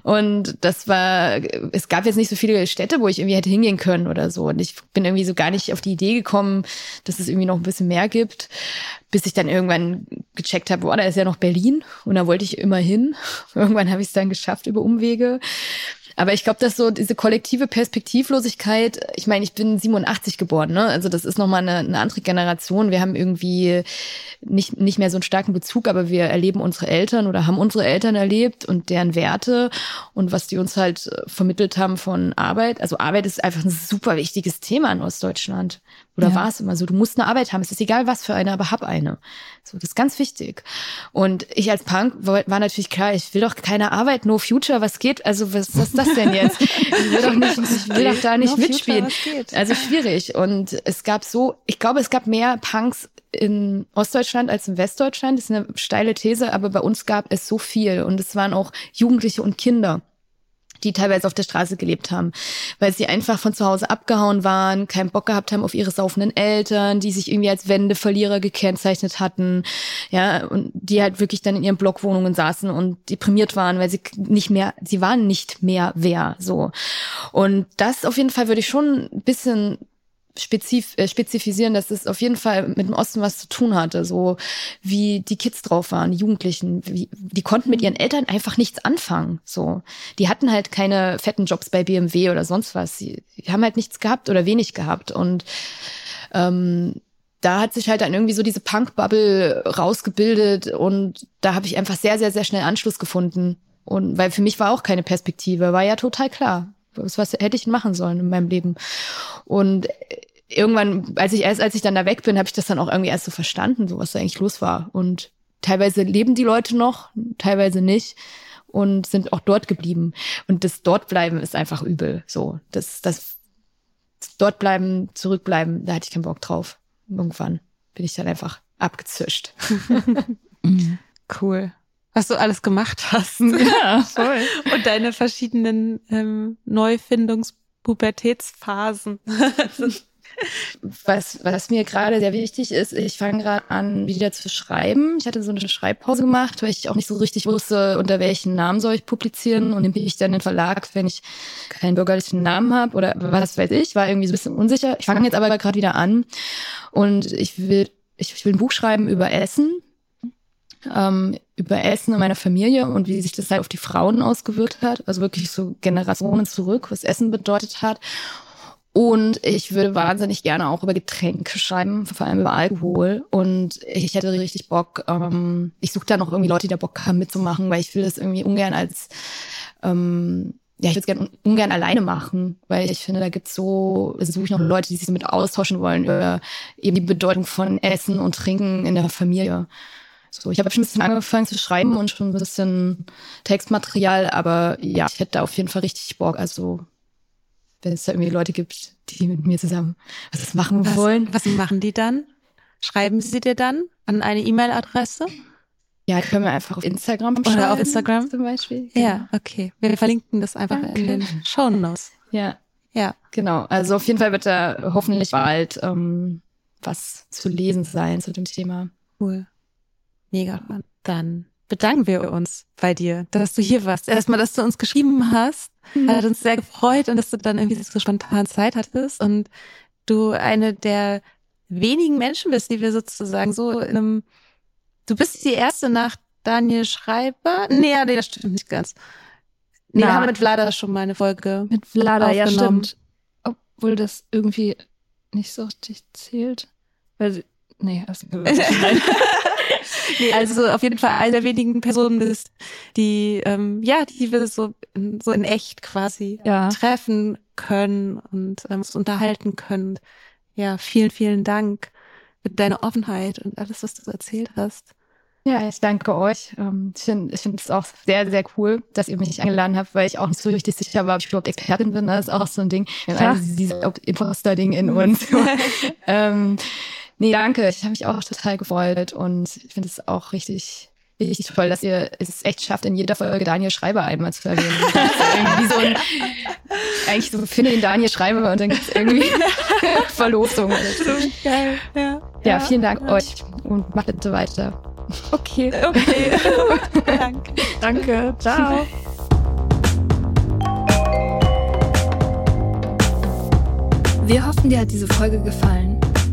Und das war, es gab jetzt nicht so viele Städte, wo ich irgendwie hätte hingehen können oder so. Und ich bin irgendwie so gar nicht auf die Idee gekommen, dass es irgendwie noch ein bisschen mehr gibt, bis ich dann irgendwann gecheckt habe, boah, da ist ja noch Berlin und da wollte ich immer hin. Irgendwann habe ich es dann geschafft über Umwege. Aber ich glaube, dass so diese kollektive Perspektivlosigkeit, ich meine, ich bin 87 geboren, ne? Also das ist nochmal eine, eine andere Generation. Wir haben irgendwie nicht, nicht mehr so einen starken Bezug, aber wir erleben unsere Eltern oder haben unsere Eltern erlebt und deren Werte und was die uns halt vermittelt haben von Arbeit. Also Arbeit ist einfach ein super wichtiges Thema in Ostdeutschland. Oder Ja. war es immer so, du musst eine Arbeit haben. Es ist egal, was für eine, aber hab eine. So, das ist ganz wichtig. Und ich als Punk war natürlich klar, ich will doch keine Arbeit, no future, was geht? Also, was, was ist das denn jetzt? Ich will doch nicht, ich will doch da nicht No future, mitspielen. geht? Also schwierig. Und es gab so, ich glaube, es gab mehr Punks in Ostdeutschland als in Westdeutschland. Das ist eine steile These, aber bei uns gab es so viel. Und es waren auch Jugendliche und Kinder die teilweise auf der Straße gelebt haben, weil sie einfach von zu Hause abgehauen waren, keinen Bock gehabt haben auf ihre saufenden Eltern, die sich irgendwie als Wendeverlierer gekennzeichnet hatten, ja, und die halt wirklich dann in ihren Blockwohnungen saßen und deprimiert waren, weil sie nicht mehr, sie waren nicht mehr wer, so. Und das auf jeden Fall würde ich schon ein bisschen spezif äh, spezifisieren, dass es auf jeden Fall mit dem Osten was zu tun hatte, so wie die Kids drauf waren, die Jugendlichen, wie, die konnten mit ihren Eltern einfach nichts anfangen, so. Die hatten halt keine fetten Jobs bei BMW oder sonst was. Die haben halt nichts gehabt oder wenig gehabt und ähm, da hat sich halt dann irgendwie so diese Punk-Bubble rausgebildet und da habe ich einfach sehr, sehr, sehr schnell Anschluss gefunden. Und weil für mich war auch keine Perspektive, war ja total klar. Was, was hätte ich machen sollen in meinem Leben? Und irgendwann, als ich erst, als ich dann da weg bin, habe ich das dann auch irgendwie erst so verstanden, so was da eigentlich los war. Und teilweise leben die Leute noch, teilweise nicht und sind auch dort geblieben. Und das Dortbleiben ist einfach übel. So, das, das dort bleiben, zurückbleiben, da hatte ich keinen Bock drauf. Irgendwann bin ich dann einfach abgezischt. Cool. Was du alles gemacht hast. Ja, voll. Und deine verschiedenen ähm, Neufindungs-Pubertätsphasen. Was, was mir gerade sehr wichtig ist, ich fange gerade an, wieder zu schreiben. Ich hatte so eine Schreibpause gemacht, weil ich auch nicht so richtig wusste, unter welchen Namen soll ich publizieren und nehme ich dann den Verlag, wenn ich keinen bürgerlichen Namen habe oder was weiß ich, war irgendwie so ein bisschen unsicher. Ich fange jetzt aber gerade wieder an und ich will, ich, ich will ein Buch schreiben über Essen, ähm, über Essen in meiner Familie und wie sich das halt auf die Frauen ausgewirkt hat. Also wirklich so Generationen zurück, was Essen bedeutet hat. Und ich würde wahnsinnig gerne auch über Getränke schreiben, vor allem über Alkohol. Und ich hätte richtig Bock, ähm, ich suche da noch irgendwie Leute, die da Bock haben mitzumachen, weil ich will das irgendwie ungern als, ähm, ja, ich würde es gerne ungern alleine machen, weil ich finde, da gibt's so, also suche ich noch Leute, die sich damit austauschen wollen über eben die Bedeutung von Essen und Trinken in der Familie. So, ich habe schon ein bisschen angefangen zu schreiben und schon ein bisschen Textmaterial, aber ja, ich hätte da auf jeden Fall richtig Bock. Also wenn es da irgendwie Leute gibt, die mit mir zusammen was machen Was, wollen. was machen die dann? Schreiben sie dir dann an eine E-Mail-Adresse? Ja, können wir einfach auf Instagram Oder auf schreiben, Instagram? zum Beispiel. Ja, okay. Wir verlinken das einfach Danke. in den Show Notes. Ja, Ja. genau. Also auf jeden Fall wird da hoffentlich bald ähm, was zu lesen sein zu dem Thema. Cool. Mega. Dann bedanken wir uns bei dir, dass du hier warst. Erstmal, dass du uns geschrieben hast. Hat uns sehr gefreut und dass du dann irgendwie so spontan Zeit hattest und du eine der wenigen Menschen bist, die wir sozusagen so in einem, du bist die erste nach Daniel Schreiber. Nee, nee, das stimmt nicht ganz. Nee, wir haben mit Vlada schon mal eine Folge. Mit Vlada, ja stimmt. Obwohl das irgendwie nicht so richtig zählt. Weil sie, nee, Nee, also auf jeden Fall eine der wenigen Personen bist, die, ähm, ja, die wir so, in- so in echt quasi Ja. treffen können und ähm, uns unterhalten können. Ja, vielen, vielen Dank für deine Offenheit und alles, was du erzählt hast. Ja, ich danke euch. Ähm, Ich finde es auch sehr, sehr cool, dass ihr mich eingeladen habt, weil ich auch nicht so richtig sicher war, ob ich überhaupt Expertin bin. Das ist auch so ein Ding. Ja. alle dieses Imposter-Ding in uns. ähm, nee, danke. Ich habe mich auch total gefreut und ich finde es auch richtig, richtig toll, dass ihr es echt schafft, in jeder Folge Daniel Schreiber einmal zu erwähnen. Das ist irgendwie so ein, eigentlich so, finde den Daniel Schreiber und dann gibt es irgendwie Verlosung. Geil, ja. Ja, vielen Dank euch und macht bitte weiter. Okay. Okay. Danke. Danke. Ciao. Wir hoffen, dir hat diese Folge gefallen.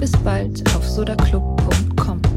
bis bald auf sodaclub.com.